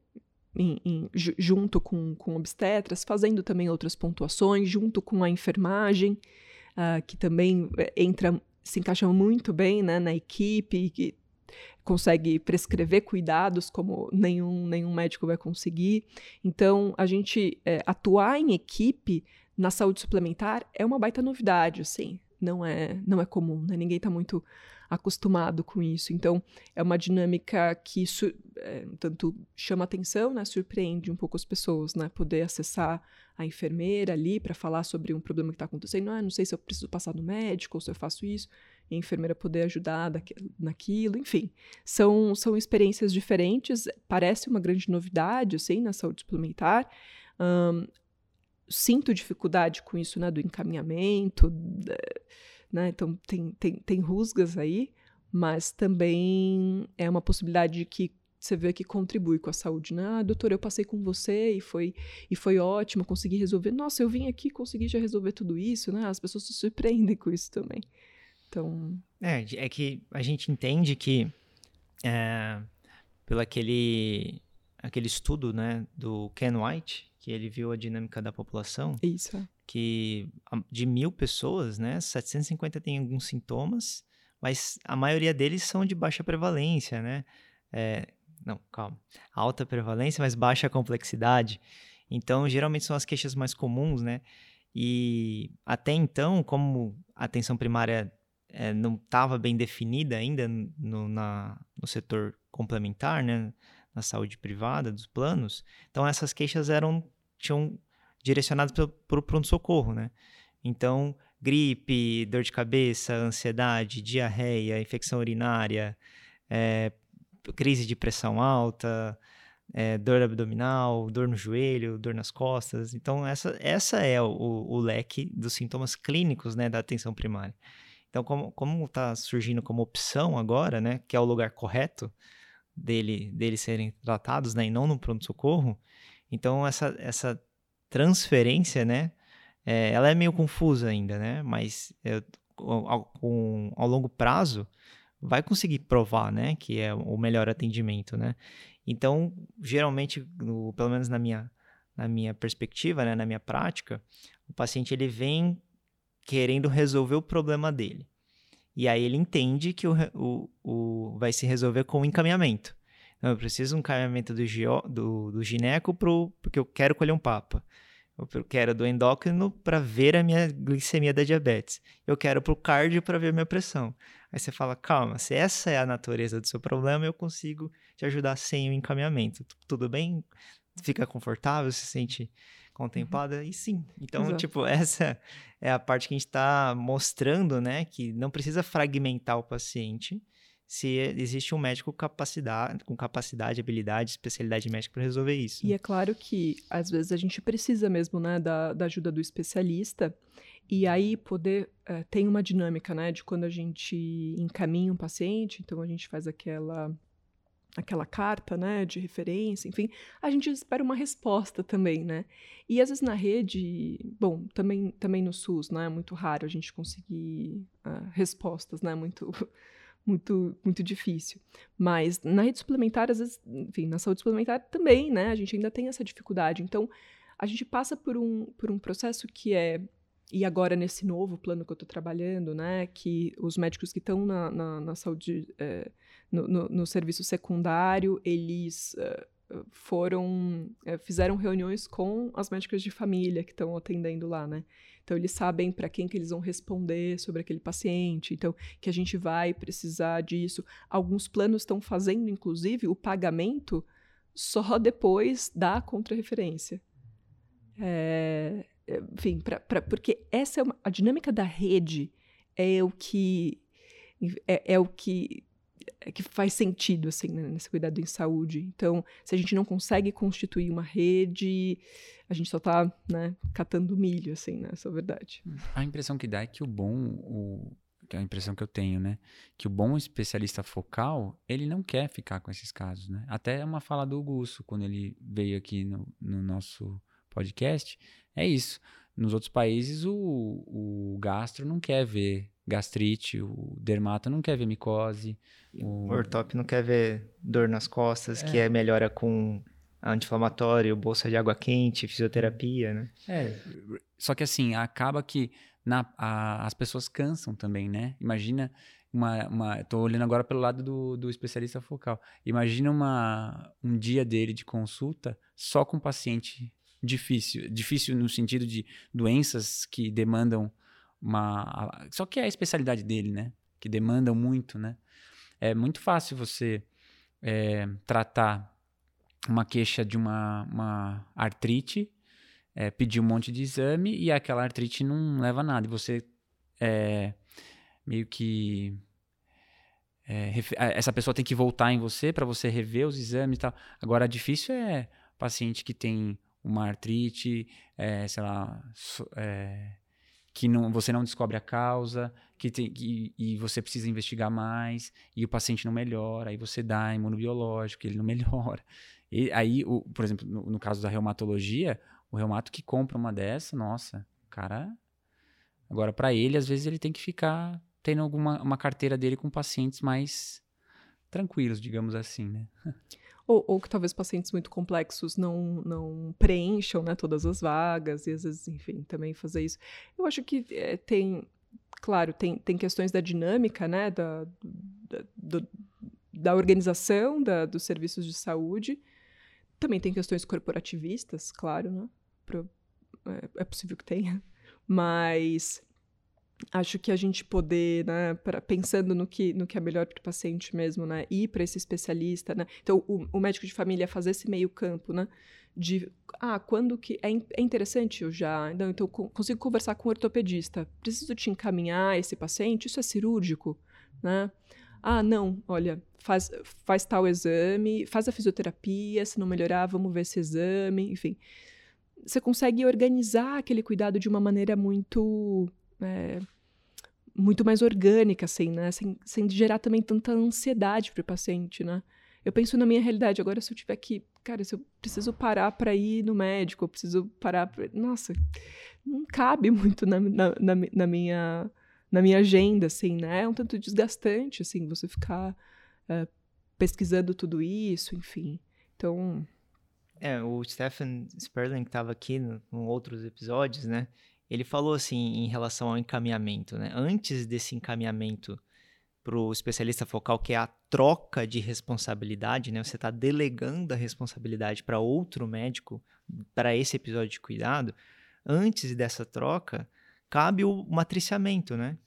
em, em, junto com, com obstetras, fazendo também outras pontuações, junto com a enfermagem uh, que também eh, entra, se encaixa muito bem né, na equipe, que consegue prescrever cuidados como nenhum, nenhum médico vai conseguir. Então, a gente é, atuar em equipe na saúde suplementar é uma baita novidade, assim. Não é, não é comum, né? Ninguém está muito acostumado com isso. Então, é uma dinâmica que é, tanto chama atenção, né, surpreende um pouco as pessoas, né, poder acessar a enfermeira ali para falar sobre um problema que está acontecendo. Ah, não sei se eu preciso passar no médico ou se eu faço isso. E a enfermeira poder ajudar naquilo, enfim. São, são experiências diferentes, parece uma grande novidade, assim, na saúde suplementar. Um, sinto dificuldade com isso, né, do encaminhamento, né? Então tem, tem, tem rusgas aí, mas também é uma possibilidade de que você vê que contribui com a saúde, né? Ah, doutor, eu passei com você e foi, e foi ótimo, consegui resolver. Nossa, eu vim aqui consegui já resolver tudo isso, né? As pessoas se surpreendem com isso também. Então... É, é que a gente entende que é, pelo aquele, aquele estudo, né, do Ken White, que ele viu a dinâmica da população. Isso que de mil pessoas, né, 750 têm alguns sintomas, mas a maioria deles são de baixa prevalência, né? É, não, calma. Alta prevalência, mas baixa complexidade. Então, geralmente são as queixas mais comuns, né? E até então, como a atenção primária é, não estava bem definida ainda no, na, no setor complementar, né? Na saúde privada dos planos, então essas queixas eram tinham direcionados para o pronto-socorro, né? Então, gripe, dor de cabeça, ansiedade, diarreia, infecção urinária, é, crise de pressão alta, é, dor abdominal, dor no joelho, dor nas costas. Então, essa, essa é o, o leque dos sintomas clínicos né, da atenção primária. Então, como está surgindo como opção agora, né, que é o lugar correto dele, dele serem tratados, né, e não no pronto-socorro, então essa, essa transferência, né? É, ela é meio confusa ainda, né? Mas é, ao, ao, longo prazo vai conseguir provar, né? Que é o melhor atendimento, né? Então, geralmente, no, pelo menos na minha, na minha perspectiva, né? Na minha prática, o paciente ele vem querendo resolver o problema dele. E aí ele entende que o, o, o vai se resolver com o encaminhamento. Eu preciso um encaminhamento do, do, do gineco pro, porque eu quero colher um papa. Eu quero do endócrino para ver a minha glicemia da diabetes. Eu quero para o cardio para ver a minha pressão. Aí você fala, calma, se essa é a natureza do seu problema, eu consigo te ajudar sem o encaminhamento. Tudo bem? Fica confortável? Se sente contemplada? E sim. Então, Exato. tipo, essa é a parte que a gente está mostrando, né? Que não precisa fragmentar o paciente se existe um médico capacidade, com capacidade, habilidade, especialidade médica para resolver isso. E é claro que, às vezes, a gente precisa mesmo né, da, da ajuda do especialista, e aí poder. Uh, tem uma dinâmica, né, de quando a gente encaminha um paciente, então a gente faz aquela aquela carta, né, de referência, enfim, a gente espera uma resposta também, né? E às vezes na rede, bom, também também no SUS, né, é muito raro a gente conseguir uh, respostas, né, muito muito, muito difícil. Mas na rede suplementar, às vezes, enfim, na saúde suplementar também, né? A gente ainda tem essa dificuldade. Então, a gente passa por um, por um processo que é. E agora, nesse novo plano que eu estou trabalhando, né? Que os médicos que estão na, na, na, saúde, é, no, no, no, serviço secundário, eles. É, foram é, fizeram reuniões com as médicas de família que estão atendendo lá, né? Então eles sabem para quem que eles vão responder sobre aquele paciente, então que a gente vai precisar disso. Alguns planos estão fazendo inclusive o pagamento só depois da contrarreferência. É, enfim, pra, pra, porque essa é uma, a dinâmica da rede é o que é, é o que que faz sentido, assim, né, nesse cuidado em saúde. Então, se a gente não consegue constituir uma rede, a gente só está né, catando milho, assim, né? Essa é a verdade. A impressão que dá é que o bom, o, é a impressão que eu tenho, né? Que o bom especialista focal, ele não quer ficar com esses casos, né? Até uma fala do Gusso, quando ele veio aqui no, no nosso podcast, é isso. Nos outros países, o, o gastro não quer ver gastrite, o dermato não quer ver micose. O, o ortop não quer ver dor nas costas, é. que é melhora com anti-inflamatório, bolsa de água quente, fisioterapia, né? É, só que assim, acaba que na, a, as pessoas cansam também, né? Imagina uma, uma tô olhando agora pelo lado do, do especialista focal. Imagina uma, um dia dele de consulta só com paciente difícil, difícil no sentido de doenças que demandam uma. Só que é a especialidade dele, né? Que demandam muito, né? É muito fácil você é, tratar uma queixa de uma, uma artrite, é, pedir um monte de exame e aquela artrite não leva a nada. E você é, meio que. É, essa pessoa tem que voltar em você para você rever os exames e tal. Agora, difícil é paciente que tem uma artrite, é, sei lá, é, que não, você não descobre a causa, que tem, que, e você precisa investigar mais, e o paciente não melhora, aí você dá imunobiológico, ele não melhora. E aí, o, por exemplo, no, no, caso da reumatologia, o reumato que compra uma dessa, nossa, cara. Agora, para ele, às vezes ele tem que ficar tendo alguma uma carteira dele com pacientes mais tranquilos, digamos assim, né? Ou, ou, que talvez pacientes muito complexos não, não preencham né, todas as vagas, e às vezes, enfim, também fazer isso. Eu acho que é, tem, claro, tem, tem questões da dinâmica, né, da, da, do, da organização da, dos serviços de saúde, também tem questões corporativistas, claro, né, Pro, é, é possível que tenha, mas acho que a gente poder, né, pra, pensando no que, no que é melhor para o paciente mesmo, né, ir para esse especialista, né, então o, o, médico de família fazer esse meio campo, né, de, ah, quando que, é, é interessante eu já, então, então consigo conversar com o ortopedista, preciso te encaminhar esse paciente, isso é cirúrgico, né, ah, não, olha, faz, faz tal exame, faz a fisioterapia, se não melhorar, vamos ver esse exame, enfim, você consegue organizar aquele cuidado de uma maneira muito é, muito mais orgânica, assim, né? Sem, sem gerar também tanta ansiedade para o paciente, né? Eu penso na minha realidade agora, se eu tiver que, cara, se eu preciso parar para ir no médico, eu preciso parar pra... Nossa, não cabe muito na, na, na, na, minha, na minha agenda, assim, né? É um tanto desgastante, assim, você ficar é, pesquisando tudo isso, enfim. Então... É, o Stephen Sperling estava aqui em outros episódios, né? Ele falou assim em relação ao encaminhamento, né? Antes desse encaminhamento para o especialista focal, que é a troca de responsabilidade, né? Você está delegando a responsabilidade para outro médico para esse episódio de cuidado. Antes dessa troca, cabe o matriciamento, né?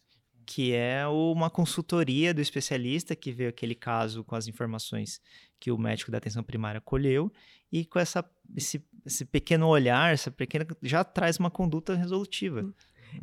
Que é uma consultoria do especialista que vê aquele caso com as informações que o médico da atenção primária colheu e com essa, esse, esse pequeno olhar, essa pequena já traz uma conduta resolutiva.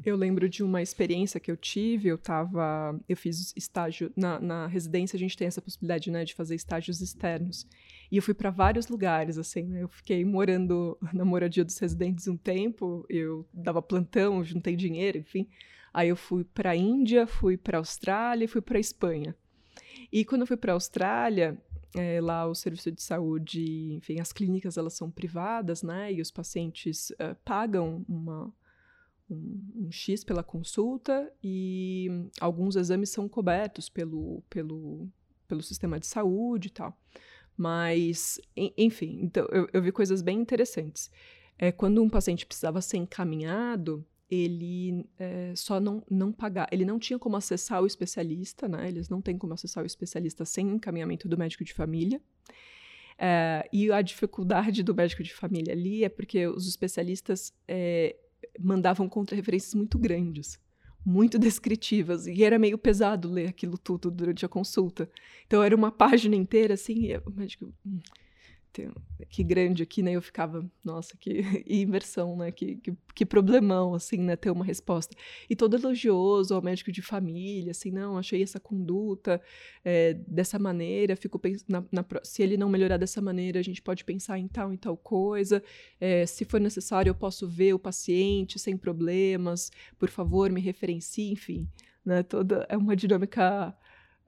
Eu lembro de uma experiência que eu tive, eu tava, eu fiz estágio na, na residência, a gente tem essa possibilidade, né, de fazer estágios externos. E eu fui para vários lugares, assim, né? Eu fiquei morando na moradia dos residentes um tempo, eu dava plantão, juntei dinheiro, enfim. Aí eu fui para a Índia, fui para a Austrália e fui para a Espanha. E quando eu fui para a Austrália, é, lá o serviço de saúde, enfim, as clínicas elas são privadas, né? E os pacientes uh, pagam uma, um, um, X pela consulta e alguns exames são cobertos pelo, pelo, pelo sistema de saúde e tal. Mas, enfim, então eu, eu vi coisas bem interessantes. É, quando um paciente precisava ser encaminhado, ele é, só não, não pagar, ele não tinha como acessar o especialista, né? Eles não têm como acessar o especialista sem encaminhamento do médico de família. É, e a dificuldade do médico de família ali é porque os especialistas é, mandavam contra-referências muito grandes, muito descritivas, e era meio pesado ler aquilo tudo durante a consulta. Então era uma página inteira assim, e o médico. Tem, que grande aqui, né? Eu ficava, nossa, que inversão, né? Que, que, que, problemão, assim, né? Ter uma resposta. E todo elogioso ao médico de família, assim, não, achei essa conduta é, dessa maneira, fico pensando, se ele não melhorar dessa maneira, a gente pode pensar em tal e tal coisa. É, se for necessário, eu posso ver o paciente sem problemas, por favor, me referencie, enfim. Né, toda é uma dinâmica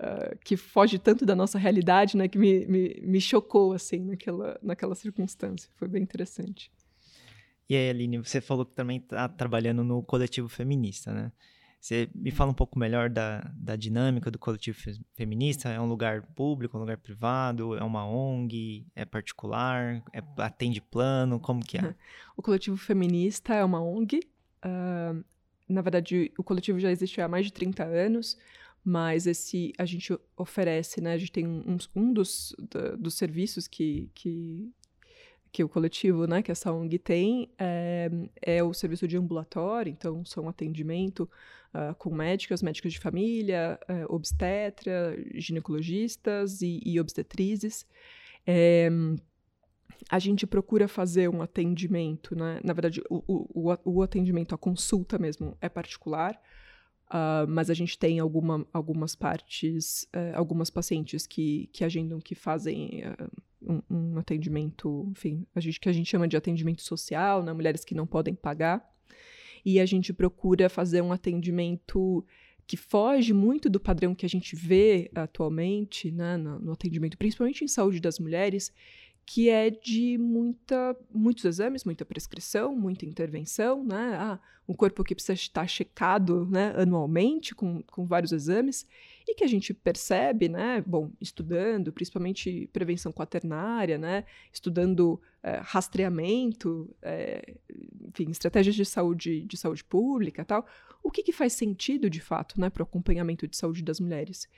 uh, que foge tanto da nossa realidade, né, que me, me, me chocou assim naquela, naquela circunstância. Foi bem interessante. E aí, Aline, você falou que também está trabalhando no coletivo feminista, né? Você me fala um pouco melhor da, da dinâmica do coletivo feminista? É um lugar público, um lugar privado? É uma ONG? É particular? É, atende plano? Como que é? O coletivo feminista é uma ONG. Uh, na verdade, o coletivo já existe há mais de 30 anos mas esse a gente oferece, né? A gente tem um, um dos, dos serviços que, que, que o coletivo, né, que essa ONG tem, é, é o serviço de ambulatório, então são atendimento uh, com médicas, médicos de família, uh, obstetra, ginecologistas e, e obstetrizes. É, a gente procura fazer um atendimento, né? Na verdade, o, o, o atendimento, a consulta mesmo, é particular. Uh, mas a gente tem alguma, algumas partes, uh, algumas pacientes que, que agendam, que fazem uh, um, um, atendimento, enfim, a gente, que a gente chama de atendimento social, né, mulheres que não podem pagar. E a gente procura fazer um atendimento que foge muito do padrão que a gente vê atualmente né, no, no atendimento, principalmente em saúde das mulheres, que é de muita, muitos exames, muita prescrição, muita intervenção, né? Ah, um corpo que precisa estar checado né, anualmente com, com vários exames, e que a gente percebe, né, bom, estudando, principalmente prevenção quaternária, né, estudando é, rastreamento, é, enfim, estratégias de saúde, de saúde pública tal, o que, que faz sentido, de fato, né, para o acompanhamento de saúde das mulheres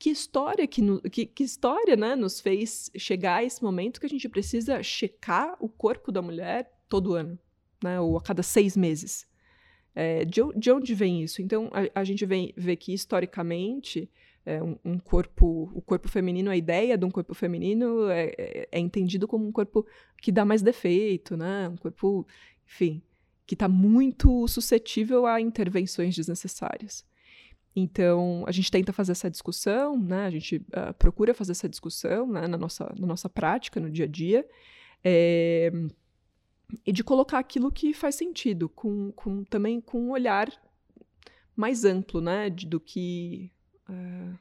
que história que, no, que, que, história né, nos fez chegar a esse momento que a gente precisa checar o corpo da mulher todo ano, né, ou a cada seis meses. É, de, de, onde vem isso? Então, a, a gente vem, vê que, historicamente, é, um, um, corpo, o corpo feminino, a ideia de um corpo feminino é, é, é entendido como um corpo que dá mais defeito, né? um corpo, enfim, que está muito suscetível a intervenções desnecessárias. Então, a gente tenta fazer essa discussão, né? a gente uh, procura fazer essa discussão né? na, nossa, na nossa prática, no dia a dia, é, e de colocar aquilo que faz sentido, com, com, também com um olhar mais amplo né? De, do que. Uh,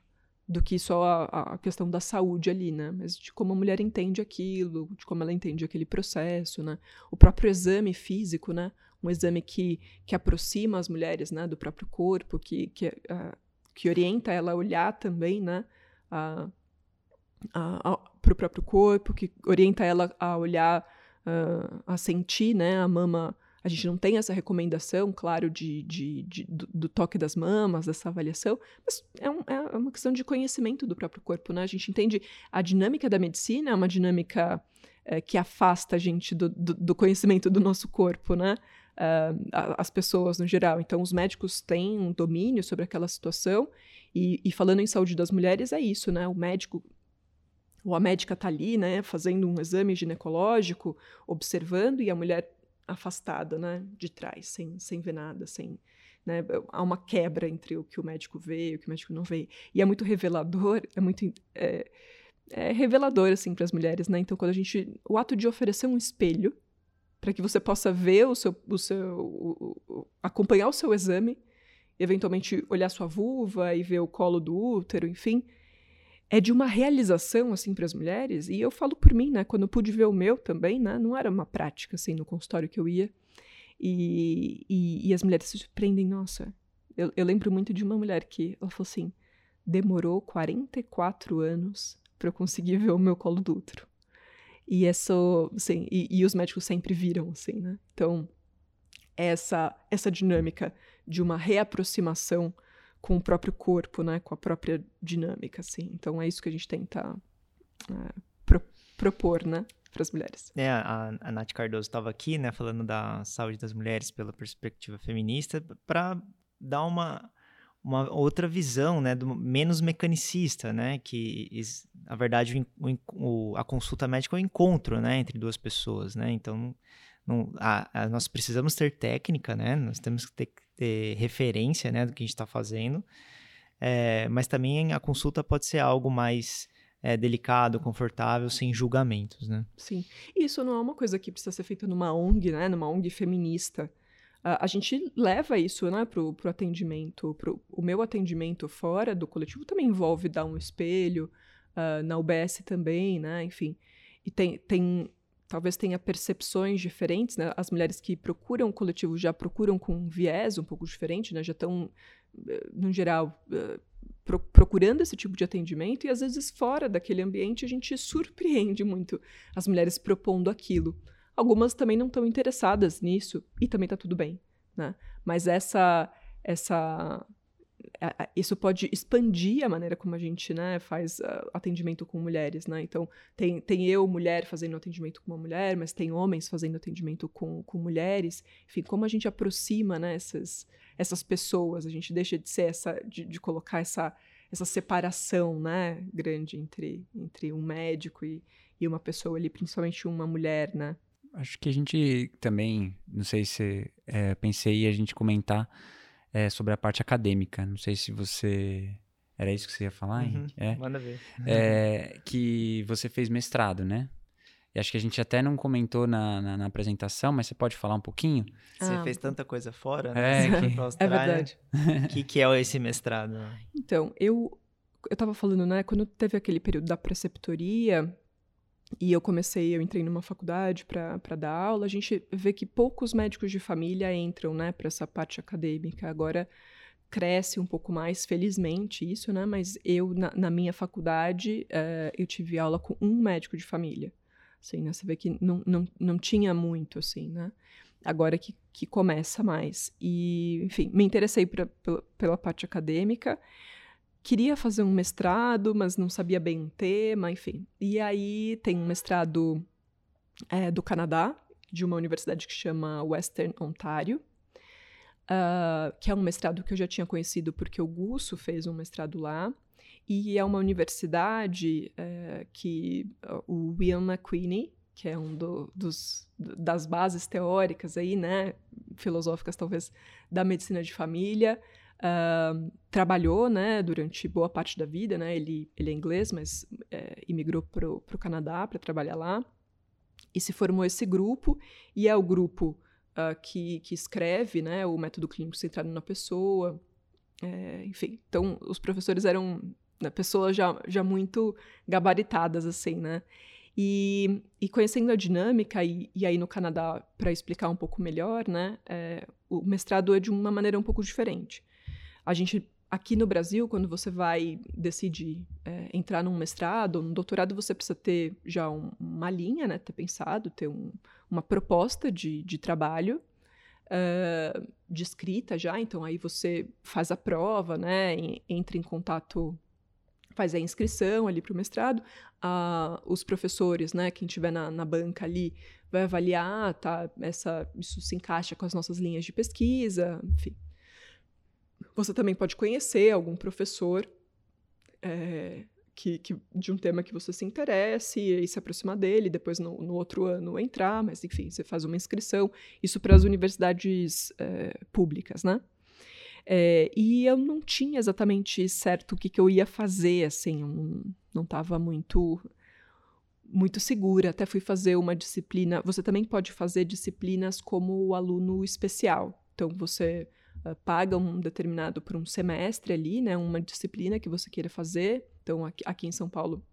do que só a, a, questão da saúde ali, né? Mas de como a mulher entende aquilo, de como ela entende aquele processo, né? O próprio exame físico, né? Um exame que, que aproxima as mulheres né, do próprio corpo, que, que, uh, que orienta ela a olhar também né, para o próprio corpo, que orienta ela a olhar, uh, a sentir né, a mama. A gente não tem essa recomendação, claro, de, de, de do, do, toque das mamas, dessa avaliação, mas é, um, é, uma questão de conhecimento do próprio corpo. Né? A gente entende a dinâmica da medicina, é uma dinâmica é, que afasta a gente do, do, do, conhecimento do nosso corpo, né? Uh, as pessoas no geral. Então, os médicos têm um domínio sobre aquela situação. E, e falando em saúde das mulheres, é isso, né? O médico ou a médica está ali, né, fazendo um exame ginecológico, observando e a mulher afastada, né, de trás, sem, sem ver nada, sem, né, há uma quebra entre o que o médico vê e o que o médico não vê. E é muito revelador, é muito é, é revelador assim para as mulheres, né? Então, quando a gente, o ato de oferecer um espelho para que você possa ver o seu, o seu o, o, acompanhar o seu exame, eventualmente olhar sua vulva e ver o colo do útero, enfim, é de uma realização assim para as mulheres. E eu falo por mim, né? Quando eu pude ver o meu também, né? Não era uma prática assim no consultório que eu ia. E, e, e as mulheres se surpreendem, nossa. Eu, eu lembro muito de uma mulher que ela falou assim: demorou 44 anos para eu conseguir ver o meu colo do útero. E isso, assim, e, e os médicos sempre viram, assim, né? Então, essa, essa dinâmica de uma reaproximação com o próprio corpo, né? Com a própria dinâmica, assim. Então, é isso que a gente tenta é, pro, propor, né? Para as mulheres. É, a, a Nath Cardoso estava aqui, né? Falando da saúde das mulheres pela perspectiva feminista, para dar uma uma outra visão, né, do, menos mecanicista, né, que na verdade, o, o, a consulta médica é o encontro, né, entre duas pessoas, né? Então, não, a, a, nós precisamos ter técnica, né? Nós temos que ter, ter referência, né, do que a gente está fazendo. É, mas também a consulta pode ser algo mais é, delicado, confortável, sem julgamentos, né? Sim. Isso não é uma coisa que precisa ser feita numa ONG, né? Numa ONG feminista. A gente leva isso, né, pro, pro atendimento. Pro, o meu atendimento fora do coletivo também envolve dar um espelho, uh, na UBS também, né? Enfim. E tem, tem talvez tenha percepções diferentes, né? As mulheres que procuram o coletivo já procuram com um viés um pouco diferente, né? Já estão, eh, no geral, uh, pro procurando esse tipo de atendimento e às vezes fora daquele ambiente a gente surpreende muito as mulheres propondo aquilo. Algumas também não estão interessadas nisso e também está tudo bem, né? Mas essa essa isso pode expandir a maneira como a gente né, faz uh, atendimento com mulheres, né? Então, tem, tem eu, mulher, fazendo atendimento com uma mulher, mas tem homens fazendo atendimento com, com mulheres. Enfim, como a gente aproxima né, essas, essas pessoas, a gente deixa de ser essa, de, de colocar essa, essa separação né, grande entre, entre um médico e, e uma pessoa ali, principalmente uma mulher, né? Acho que a gente também, não sei se é, pensei a gente comentar é, sobre a parte acadêmica. Não sei se você. Era isso que você ia falar? Uhum, é. Manda ver. É, que você fez mestrado, né? E acho que a gente até não comentou na, na, na apresentação, mas você pode falar um pouquinho? Você ah. fez tanta coisa fora, né? É, que... é verdade. O que, que é esse mestrado? Então, eu eu estava falando, né, quando teve aquele período da preceptoria e eu comecei, eu entrei numa faculdade para dar aula, a gente vê que poucos médicos de família entram, né, para essa parte acadêmica. Agora cresce um pouco mais, felizmente, isso, né, mas eu, na, na minha faculdade, uh, eu tive aula com um médico de família. Assim, né, você vê que não, não, não tinha muito, assim, né agora que, que começa mais. E, enfim, me interessei pra, pela, pela parte acadêmica queria fazer um mestrado, mas não sabia bem o tema, enfim. E aí tem um mestrado é, do Canadá, de uma universidade que chama Western Ontario, uh, que é um mestrado que eu já tinha conhecido porque o Gusso fez um mestrado lá. E é uma universidade uh, que o William McQueenie, que é um do, dos, das bases teóricas aí, né, filosóficas talvez, da medicina de família, Uh, trabalhou, né, durante boa parte da vida, né, ele, ele é inglês, mas é, imigrou para o Canadá para trabalhar lá, e se formou esse grupo, e é o grupo uh, que, que escreve, né, o método clínico centrado na pessoa, é, enfim, então os professores eram né, pessoas já, já muito gabaritadas, assim, né, e, e conhecendo a dinâmica, e, e aí no Canadá, para explicar um pouco melhor, né, é, o mestrado é de uma maneira um pouco diferente. A gente, aqui no Brasil, quando você vai decidir é, entrar num mestrado ou num doutorado, você precisa ter já um, uma linha, né? Ter pensado, ter um, uma proposta de, de trabalho. Uh, de escrita já, então aí você faz a prova, né, entra em contato, faz a inscrição ali para o mestrado, uh, os professores, né, quem estiver na, na, banca ali, vai avaliar, tá, essa, isso se encaixa com as nossas linhas de pesquisa, enfim, você também pode conhecer algum professor é, que, que, de um tema que você se interesse e se aproximar dele, depois no, no, outro ano entrar, mas enfim, você faz uma inscrição, isso para as universidades é, públicas, né? É, e eu não tinha exatamente certo o que, que eu ia fazer, assim, eu não estava muito muito segura. Até fui fazer uma disciplina. Você também pode fazer disciplinas como aluno especial. Então você uh, paga um determinado por um semestre ali, né, uma disciplina que você queira fazer. Então, aqui, aqui em São Paulo,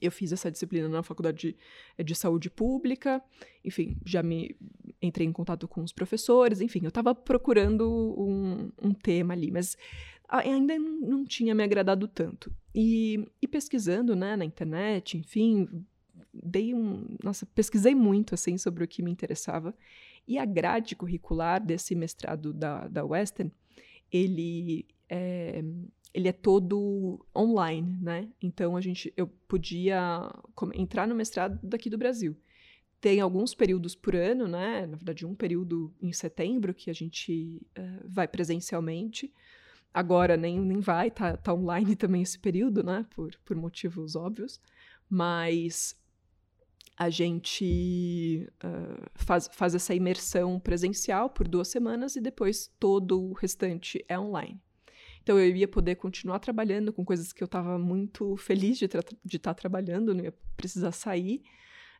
eu fiz essa disciplina na faculdade de, eh, de saúde pública, enfim, já me entrei em contato com os professores, enfim, eu estava procurando um, um, tema ali, mas ainda não tinha me agradado tanto. E, e pesquisando, né, na internet, enfim, dei um, nossa, pesquisei muito assim sobre o que me interessava e a grade curricular desse mestrado da, da Western, ele é, ele é todo online, né? Então a gente, eu podia entrar no mestrado daqui do Brasil. Tem alguns períodos por ano, né? Na verdade, um período em setembro que a gente uh, vai presencialmente. agora nem, nem vai, tá, tá online também esse período, né? Por, por motivos óbvios. Mas a gente uh, faz, faz essa imersão presencial por duas semanas e depois todo o restante é online. Então eu ia poder continuar trabalhando com coisas que eu estava muito feliz de estar tá trabalhando, não ia precisar sair,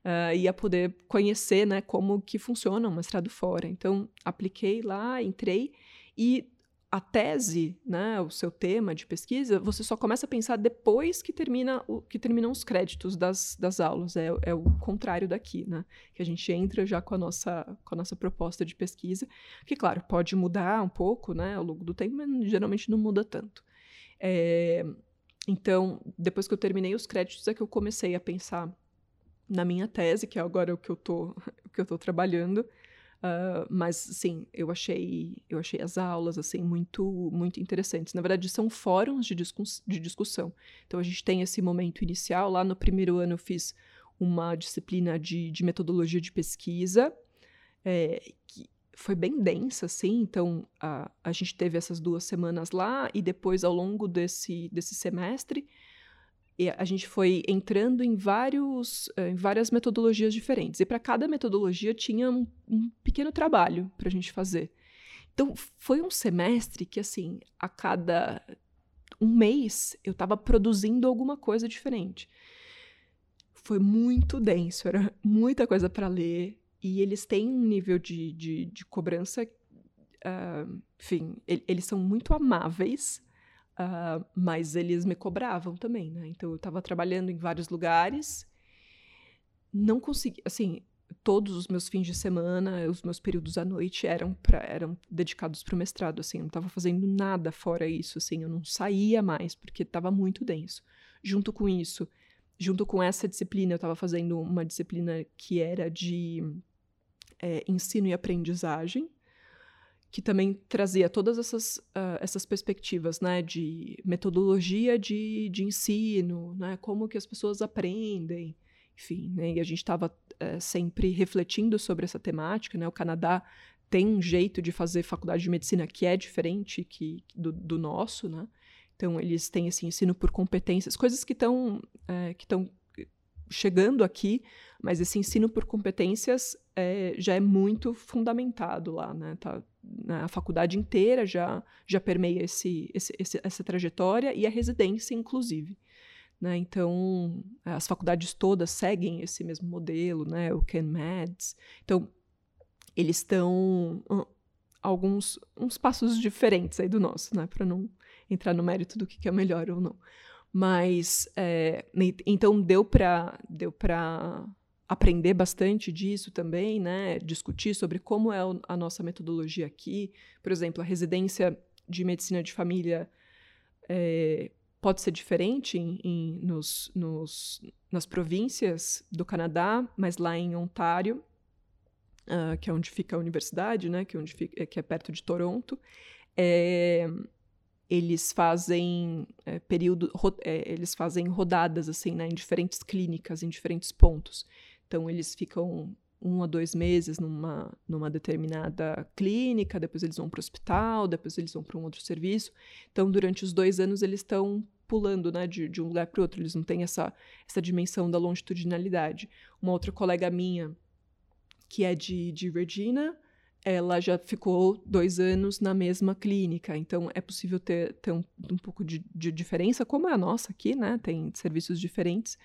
uh, ia poder conhecer né, como que funciona um mestrado fora. Então apliquei lá, entrei e a tese, né, o seu tema de pesquisa, você só começa a pensar depois que, termina o, que terminam os créditos das, das aulas. É, é, o contrário daqui, né? Que a gente entra já com a, nossa, com a nossa proposta de pesquisa, que, claro, pode mudar um pouco né, ao longo do tempo, mas geralmente não muda tanto. É, então, depois que eu terminei os créditos, é que eu comecei a pensar na minha tese, que é agora o que eu tô, o que eu tô trabalhando, Uh, mas sim, eu achei, eu achei as aulas assim muito, muito interessantes. Na verdade, são fóruns de, de discussão. Então a gente tem esse momento inicial. Lá no primeiro ano eu fiz uma disciplina de, de metodologia de pesquisa, é, que foi bem densa, assim. Então a, a gente teve essas duas semanas lá e depois ao longo desse, desse semestre a gente foi entrando em, vários, eh, em várias metodologias diferentes. E para cada metodologia tinha um, um pequeno trabalho para a gente fazer. Então, foi um semestre que, assim, a cada um mês eu estava produzindo alguma coisa diferente. Foi muito denso, era muita coisa para ler. E eles têm um nível de, de, de cobrança. Uh, enfim, eles são muito amáveis Uh, mas eles me cobravam também, né? Então eu estava trabalhando em vários lugares, não consegui, assim, todos os meus fins de semana, os meus períodos à noite eram pra, eram dedicados para o mestrado, assim, eu não estava fazendo nada fora isso, assim, eu não saía mais porque estava muito denso. Junto com isso, junto com essa disciplina, eu estava fazendo uma disciplina que era de é, ensino e aprendizagem, que também trazia todas essas, uh, essas perspectivas, né, de metodologia de, de ensino, né, como que as pessoas aprendem, enfim, né, e a gente estava uh, eh, sempre refletindo sobre essa temática, né, o Canadá tem um jeito de fazer faculdade de medicina que é diferente que, do, do nosso, né, então eles têm esse ensino por competências, coisas que estão é, que estão chegando aqui, mas esse ensino por competências é, já é muito fundamentado lá, né? Tá? A faculdade inteira já, já permeia esse, esse, esse, essa trajetória e a residência, inclusive. Né? Então, as faculdades todas seguem esse mesmo modelo, né? o CanMeds. Então, eles estão alguns uns passos diferentes aí do nosso, né? para não entrar no mérito do que é melhor ou não. Mas, é, então, deu para deu para aprender bastante disso também, né? Discutir sobre como é a nossa metodologia aqui. Por exemplo, a residência de medicina de família é, pode ser diferente em, em, nos, nos, nas províncias do Canadá, mas lá em Ontário, uh, que é onde fica a universidade, né? Que é, onde fica, que é perto de Toronto, é, eles fazem é, período, ro, é, eles fazem rodadas assim, né, em diferentes clínicas, em diferentes pontos. Então, eles ficam um a dois meses numa, numa determinada clínica, depois eles vão para o hospital, depois eles vão para um outro serviço. Então, durante os dois anos, eles estão pulando né, de, de um lugar para outro, eles não têm essa, essa dimensão da longitudinalidade. Uma outra colega minha, que é de, de Regina, ela já ficou dois anos na mesma clínica, então é possível ter, ter um, um pouco de, de diferença, como é a nossa aqui, né? Tem serviços diferentes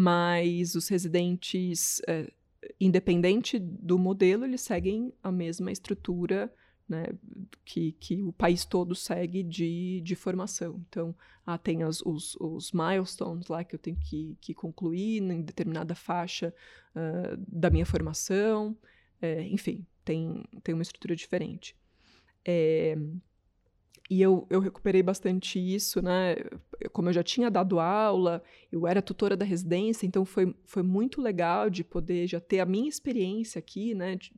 mas os residentes, é, independente do modelo, eles seguem a mesma estrutura né, que, que o país todo segue de, de formação. Então, ah, tem as, os, os milestones lá que eu tenho que, que concluir em determinada faixa uh, da minha formação, é, enfim, tem, tem uma estrutura diferente. É, e eu, eu recuperei bastante isso, né? Como eu já tinha dado aula, eu era tutora da residência, então foi, foi muito legal de poder já ter a minha experiência aqui, né? De,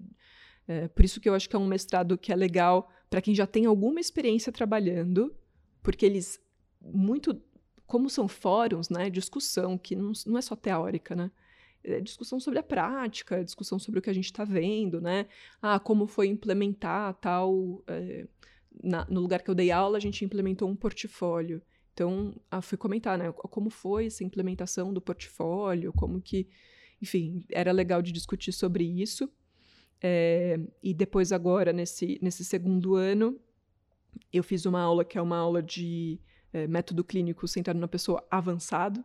é, por isso que eu acho que é um mestrado que é legal para quem já tem alguma experiência trabalhando, porque eles muito como são fóruns, né, discussão que não, não é só teórica, né? É discussão sobre a prática, discussão sobre o que a gente está vendo, né? Ah, como foi implementar tal é, na, no lugar que eu dei aula, a gente implementou um portfólio. Então, ah, fui comentar, né, como foi essa implementação do portfólio, como que, enfim, era legal de discutir sobre isso. É, e depois agora, nesse, nesse segundo ano, eu fiz uma aula que é uma aula de é, método clínico centrado na pessoa avançado,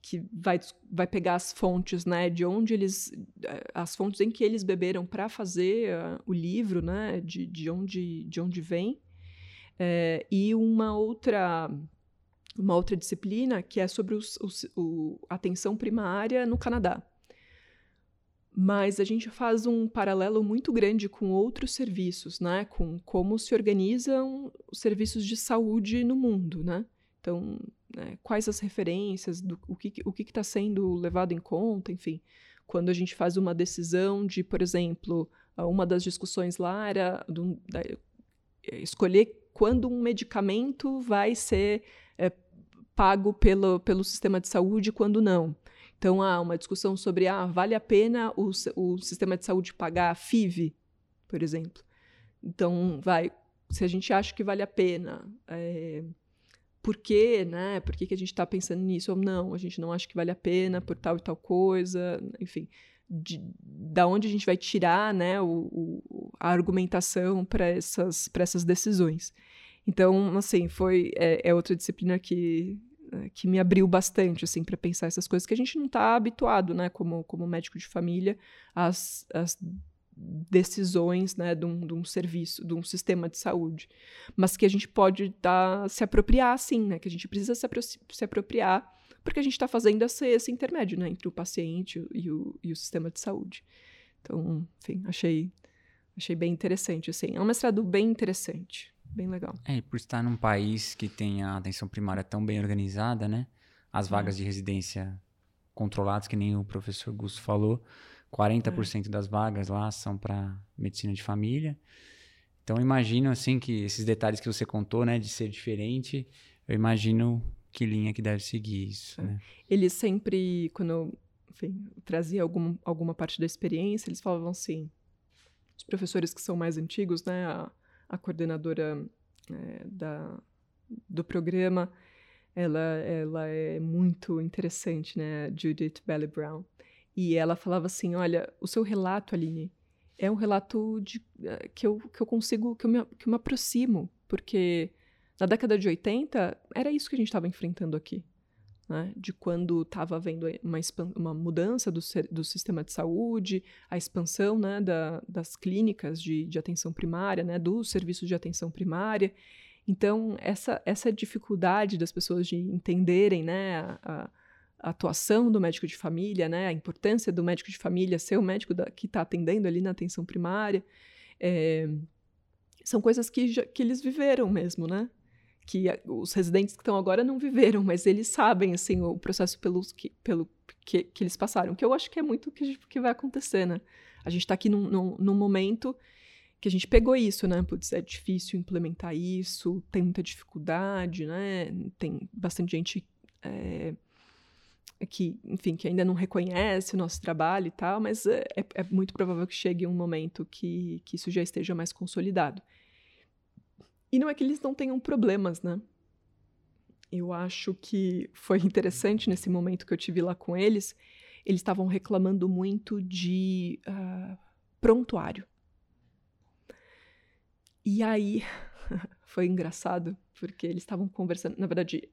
que vai, vai pegar as fontes, né, de onde eles, eh, as fontes em que eles beberam para fazer uh, o livro, né, de, de onde, de onde vem, é, e uma outra, uma outra disciplina que é sobre os, os, o, atenção primária no Canadá. Mas a gente faz um paralelo muito grande com outros serviços, né, com como se organizam os serviços de saúde no mundo, né. Então, né, quais as referências, do, o que o está sendo levado em conta, enfim. Quando a gente faz uma decisão de, por exemplo, uma das discussões lá era do, da, é, escolher quando um medicamento vai ser é, pago pelo, pelo sistema de saúde e quando não. Então, há uma discussão sobre, ah, vale a pena o, o sistema de saúde pagar a FIV, por exemplo. Então, vai, se a gente acha que vale a pena, é, por quê, né? Por que, que a gente está pensando nisso ou não? A gente não acha que vale a pena por tal e tal coisa, enfim. De, da onde a gente vai tirar né, o, o a argumentação para essas, essas decisões. Então, assim, foi é, é outra disciplina que, é, que me abriu bastante assim para pensar essas coisas que a gente não está habituado, né, como, como médico de família, as, as decisões né, de, um, de um serviço, de um sistema de saúde, mas que a gente pode tá, se apropriar sim, né, que a gente precisa se, apro se apropriar, porque a gente está fazendo esse, esse, intermédio né, entre o paciente e o, e o sistema de saúde. Então, enfim, achei, achei bem interessante. Assim. É um mestrado bem interessante, bem legal. É, e por estar num país que tem a atenção primária tão bem organizada, né? As vagas é. de residência controladas, que nem o professor Gusto falou, 40% é. das vagas lá são para medicina de família. Então, imagino assim que esses detalhes que você contou, né, de ser diferente, eu imagino que linha que deve seguir isso. É. Né? Eles sempre, quando eu enfim, trazia algum, alguma parte da experiência, eles falavam assim, os professores que são mais antigos, né, a, a coordenadora é, da, do programa, ela, ela é muito interessante, né, Judith Belly Brown. E ela falava assim: Olha, o seu relato, Aline, é um relato de, eh, que, eu, que eu consigo, que eu, me, que eu me aproximo, porque na década de 80 era isso que a gente estava enfrentando aqui. Né? De quando estava havendo uma, uma mudança do, do sistema de saúde, a expansão né, da, das clínicas de, de atenção primária, né, dos serviços de atenção primária. Então, essa, essa dificuldade das pessoas de entenderem né, a, a atuação do médico de família, né, a importância do médico de família ser o médico da, que está atendendo ali na atenção primária, é, são coisas que, já, que eles viveram mesmo, né? Que a, os residentes que estão agora não viveram, mas eles sabem, assim, o processo pelos que, pelo que, que eles passaram, que eu acho que é muito o que, que vai acontecer, né? A gente está aqui num, num, num momento que a gente pegou isso, né? Putz, é difícil implementar isso, tem muita dificuldade, né? Tem bastante gente é, que, enfim, que ainda não reconhece o nosso trabalho e tal, mas é, é, é muito provável que chegue um momento que, que isso já esteja mais consolidado. E não é que eles não tenham problemas, né? Eu acho que foi interessante nesse momento que eu tive lá com eles. Eles estavam reclamando muito de uh, prontuário. E aí foi engraçado, porque eles estavam conversando. Na verdade,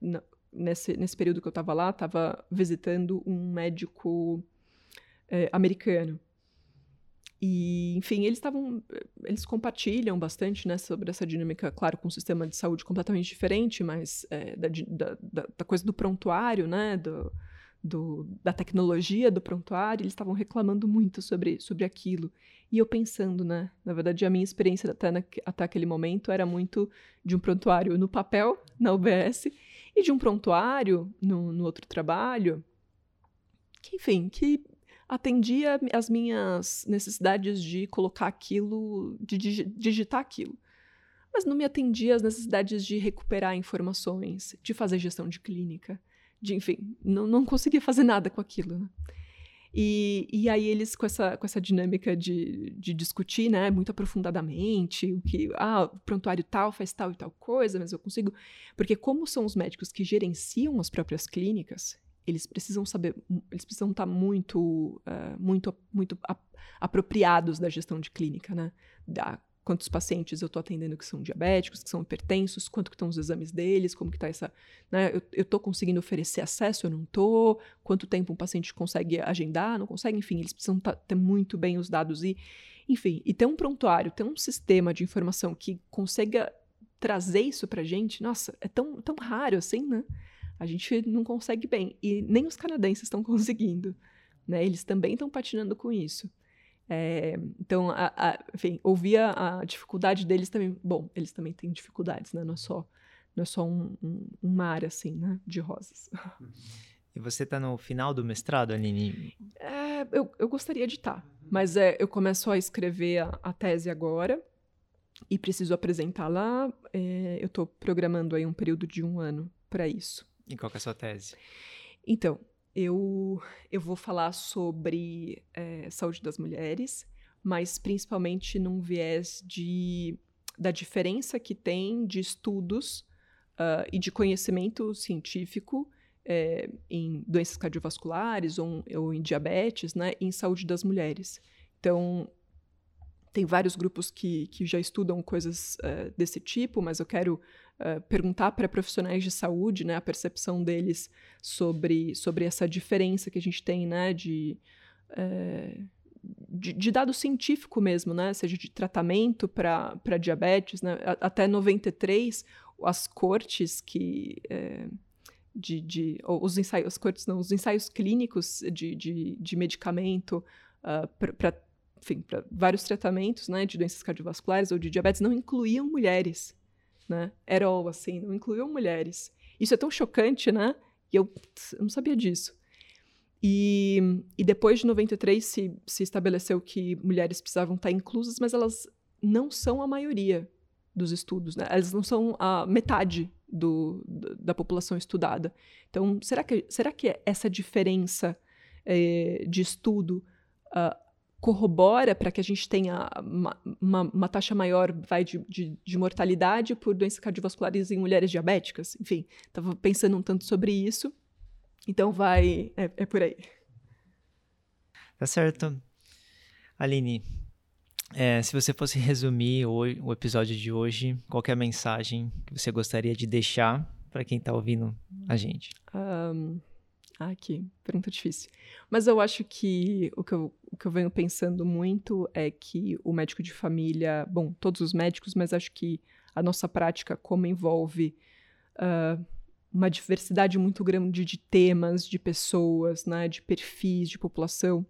nesse, nesse período que eu estava lá, estava visitando um médico é, americano. E, enfim, eles estavam. Eles compartilham bastante né, sobre essa dinâmica, claro, com um sistema de saúde completamente diferente, mas é, da, da, da, coisa do prontuário, né? Do, do, da tecnologia do prontuário, eles estavam reclamando muito sobre, sobre aquilo. E eu pensando, né? Na verdade, a minha experiência até, na, até aquele momento era muito de um prontuário no papel, na UBS, e de um prontuário no, no outro trabalho, que, enfim, que atendia as minhas necessidades de colocar aquilo, de digitar aquilo. Mas não me atendia às necessidades de recuperar informações, de fazer gestão de clínica, de, enfim, não, não conseguia fazer nada com aquilo. Né? E, e aí eles, com essa, com essa dinâmica de, de discutir, né, muito aprofundadamente, o que, ah, o prontuário tal faz tal e tal coisa, mas eu consigo... Porque como são os médicos que gerenciam as próprias clínicas, eles precisam saber, eles precisam estar muito, uh, muito, muito apropriados da gestão de clínica, né? Da quantos pacientes eu estou atendendo que são diabéticos, que são hipertensos, quanto que estão os exames deles, como que está essa, né, eu estou conseguindo oferecer acesso, eu não estou, quanto tempo um paciente consegue agendar, não consegue, enfim, eles precisam tá, ter muito bem os dados e, enfim, e ter um prontuário, ter um sistema de informação que consiga trazer isso para gente, nossa, é tão, tão raro assim, né? A gente não consegue bem, e nem os canadenses estão conseguindo, né? Eles também estão patinando com isso. É, então, a, a, enfim, ouvia a dificuldade deles também. Bom, eles também têm dificuldades, né? Não é só, não é só um, um, um mar, assim, né? De rosas. E você está no final do mestrado, Aline? É, eu, eu gostaria de estar, tá, mas é, eu começo a escrever a, a tese agora e preciso apresentar lá. É, eu estou programando aí um período de um ano para isso. E qual é a sua tese? Então, eu, eu vou falar sobre é, saúde das mulheres, mas principalmente num viés de, da diferença que tem de estudos uh, e de conhecimento científico é, em doenças cardiovasculares ou, ou em diabetes, né, em saúde das mulheres. Então, tem vários grupos que, que já estudam coisas uh, desse tipo, mas eu quero uh, perguntar para profissionais de saúde né, a percepção deles sobre, sobre essa diferença que a gente tem né, de, uh, de, de, dado científico mesmo, né, seja de tratamento para diabetes. Né, até 93, as cortes que. de, de, os ensaios, as cortes não, os ensaios clínicos de, de, de medicamento para enfim, para vários tratamentos, né, de doenças cardiovasculares ou de diabetes, não incluíam mulheres, né? Era all, assim, não incluíam mulheres. Isso é tão chocante, né? E eu, eu não sabia disso. E, e depois de 93 se, se estabeleceu que mulheres precisavam estar inclusas, mas elas não são a maioria dos estudos, né? Elas não são a metade do, da população estudada. Então, será que, será que essa diferença é, de estudo uh, corrobora para que a gente tenha uma, uma, uma taxa maior vai, de, de, de, mortalidade por doenças cardiovasculares em mulheres diabéticas. Enfim, estava pensando um tanto sobre isso. Então vai. É, é por aí. Tá certo. Aline, é, se você fosse resumir o, o episódio de hoje, qual é a mensagem que você gostaria de deixar para quem está ouvindo a gente? Um, ah, que pergunta difícil. Mas eu acho que o que eu, o que eu venho pensando muito é que o médico de família, bom, todos os médicos, mas acho que a nossa prática, como envolve uh, uma diversidade muito grande de temas, de pessoas, né, de perfis, de população,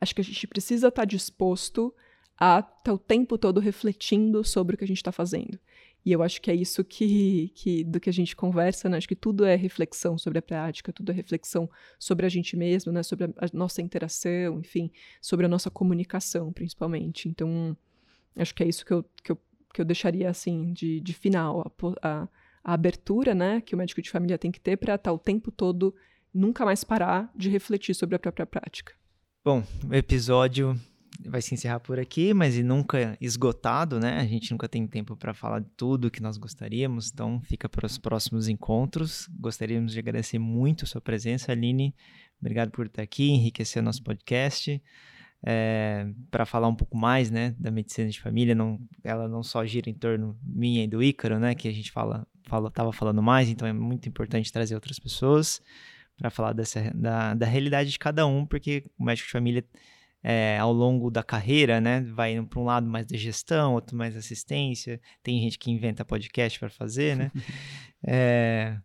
acho que a gente precisa estar disposto a estar tá o tempo todo refletindo sobre o que a gente está fazendo. E eu acho que é isso que, que do que a gente conversa, né? Acho que tudo é reflexão sobre a prática, tudo é reflexão sobre a gente mesmo, né? Sobre a, nossa interação, enfim, sobre a nossa comunicação, principalmente. Então, acho que é isso que eu, que eu, que eu deixaria, assim, de, de final, a, a, a abertura, né? Que o médico de família tem que ter para estar tá o tempo todo, nunca mais parar de refletir sobre a própria prática. Bom, o episódio vai se encerrar por aqui, mas e nunca esgotado, né? A gente nunca tem tempo para falar de tudo que nós gostaríamos, então fica para os próximos encontros. Gostaríamos de agradecer muito a sua presença, Aline. Obrigado por estar aqui, enriquecer o nosso podcast. É, para falar um pouco mais, né, da medicina de família, não, ela não só gira em torno minha e do Ícaro, né, que a gente fala, fala, tava falando mais, então é muito importante trazer outras pessoas para falar dessa, da, da realidade de cada um, porque o médico de família é, ao longo da carreira, né? Vai para um lado mais de gestão, outro mais assistência. Tem gente que inventa podcast para fazer, né? é,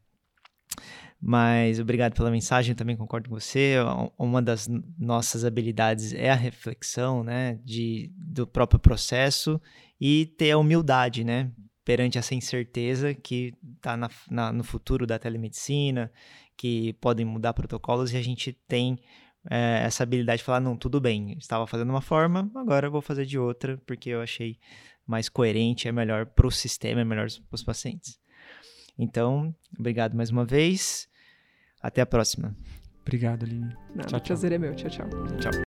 mas obrigado pela mensagem, também concordo com você. Uma das nossas habilidades é a reflexão, né? De, do próprio processo e ter a humildade, né? Perante essa incerteza que está no futuro da telemedicina, que podem mudar protocolos e a gente tem é, essa habilidade de falar, não, tudo bem, estava fazendo uma forma, agora eu vou fazer de outra, porque eu achei mais coerente, é melhor para o sistema, é melhor para os pacientes. Então, obrigado mais uma vez. Até a próxima. Obrigado, Aline. Nada, Tchau, o prazer é meu. Tchau, tchau. Tchau.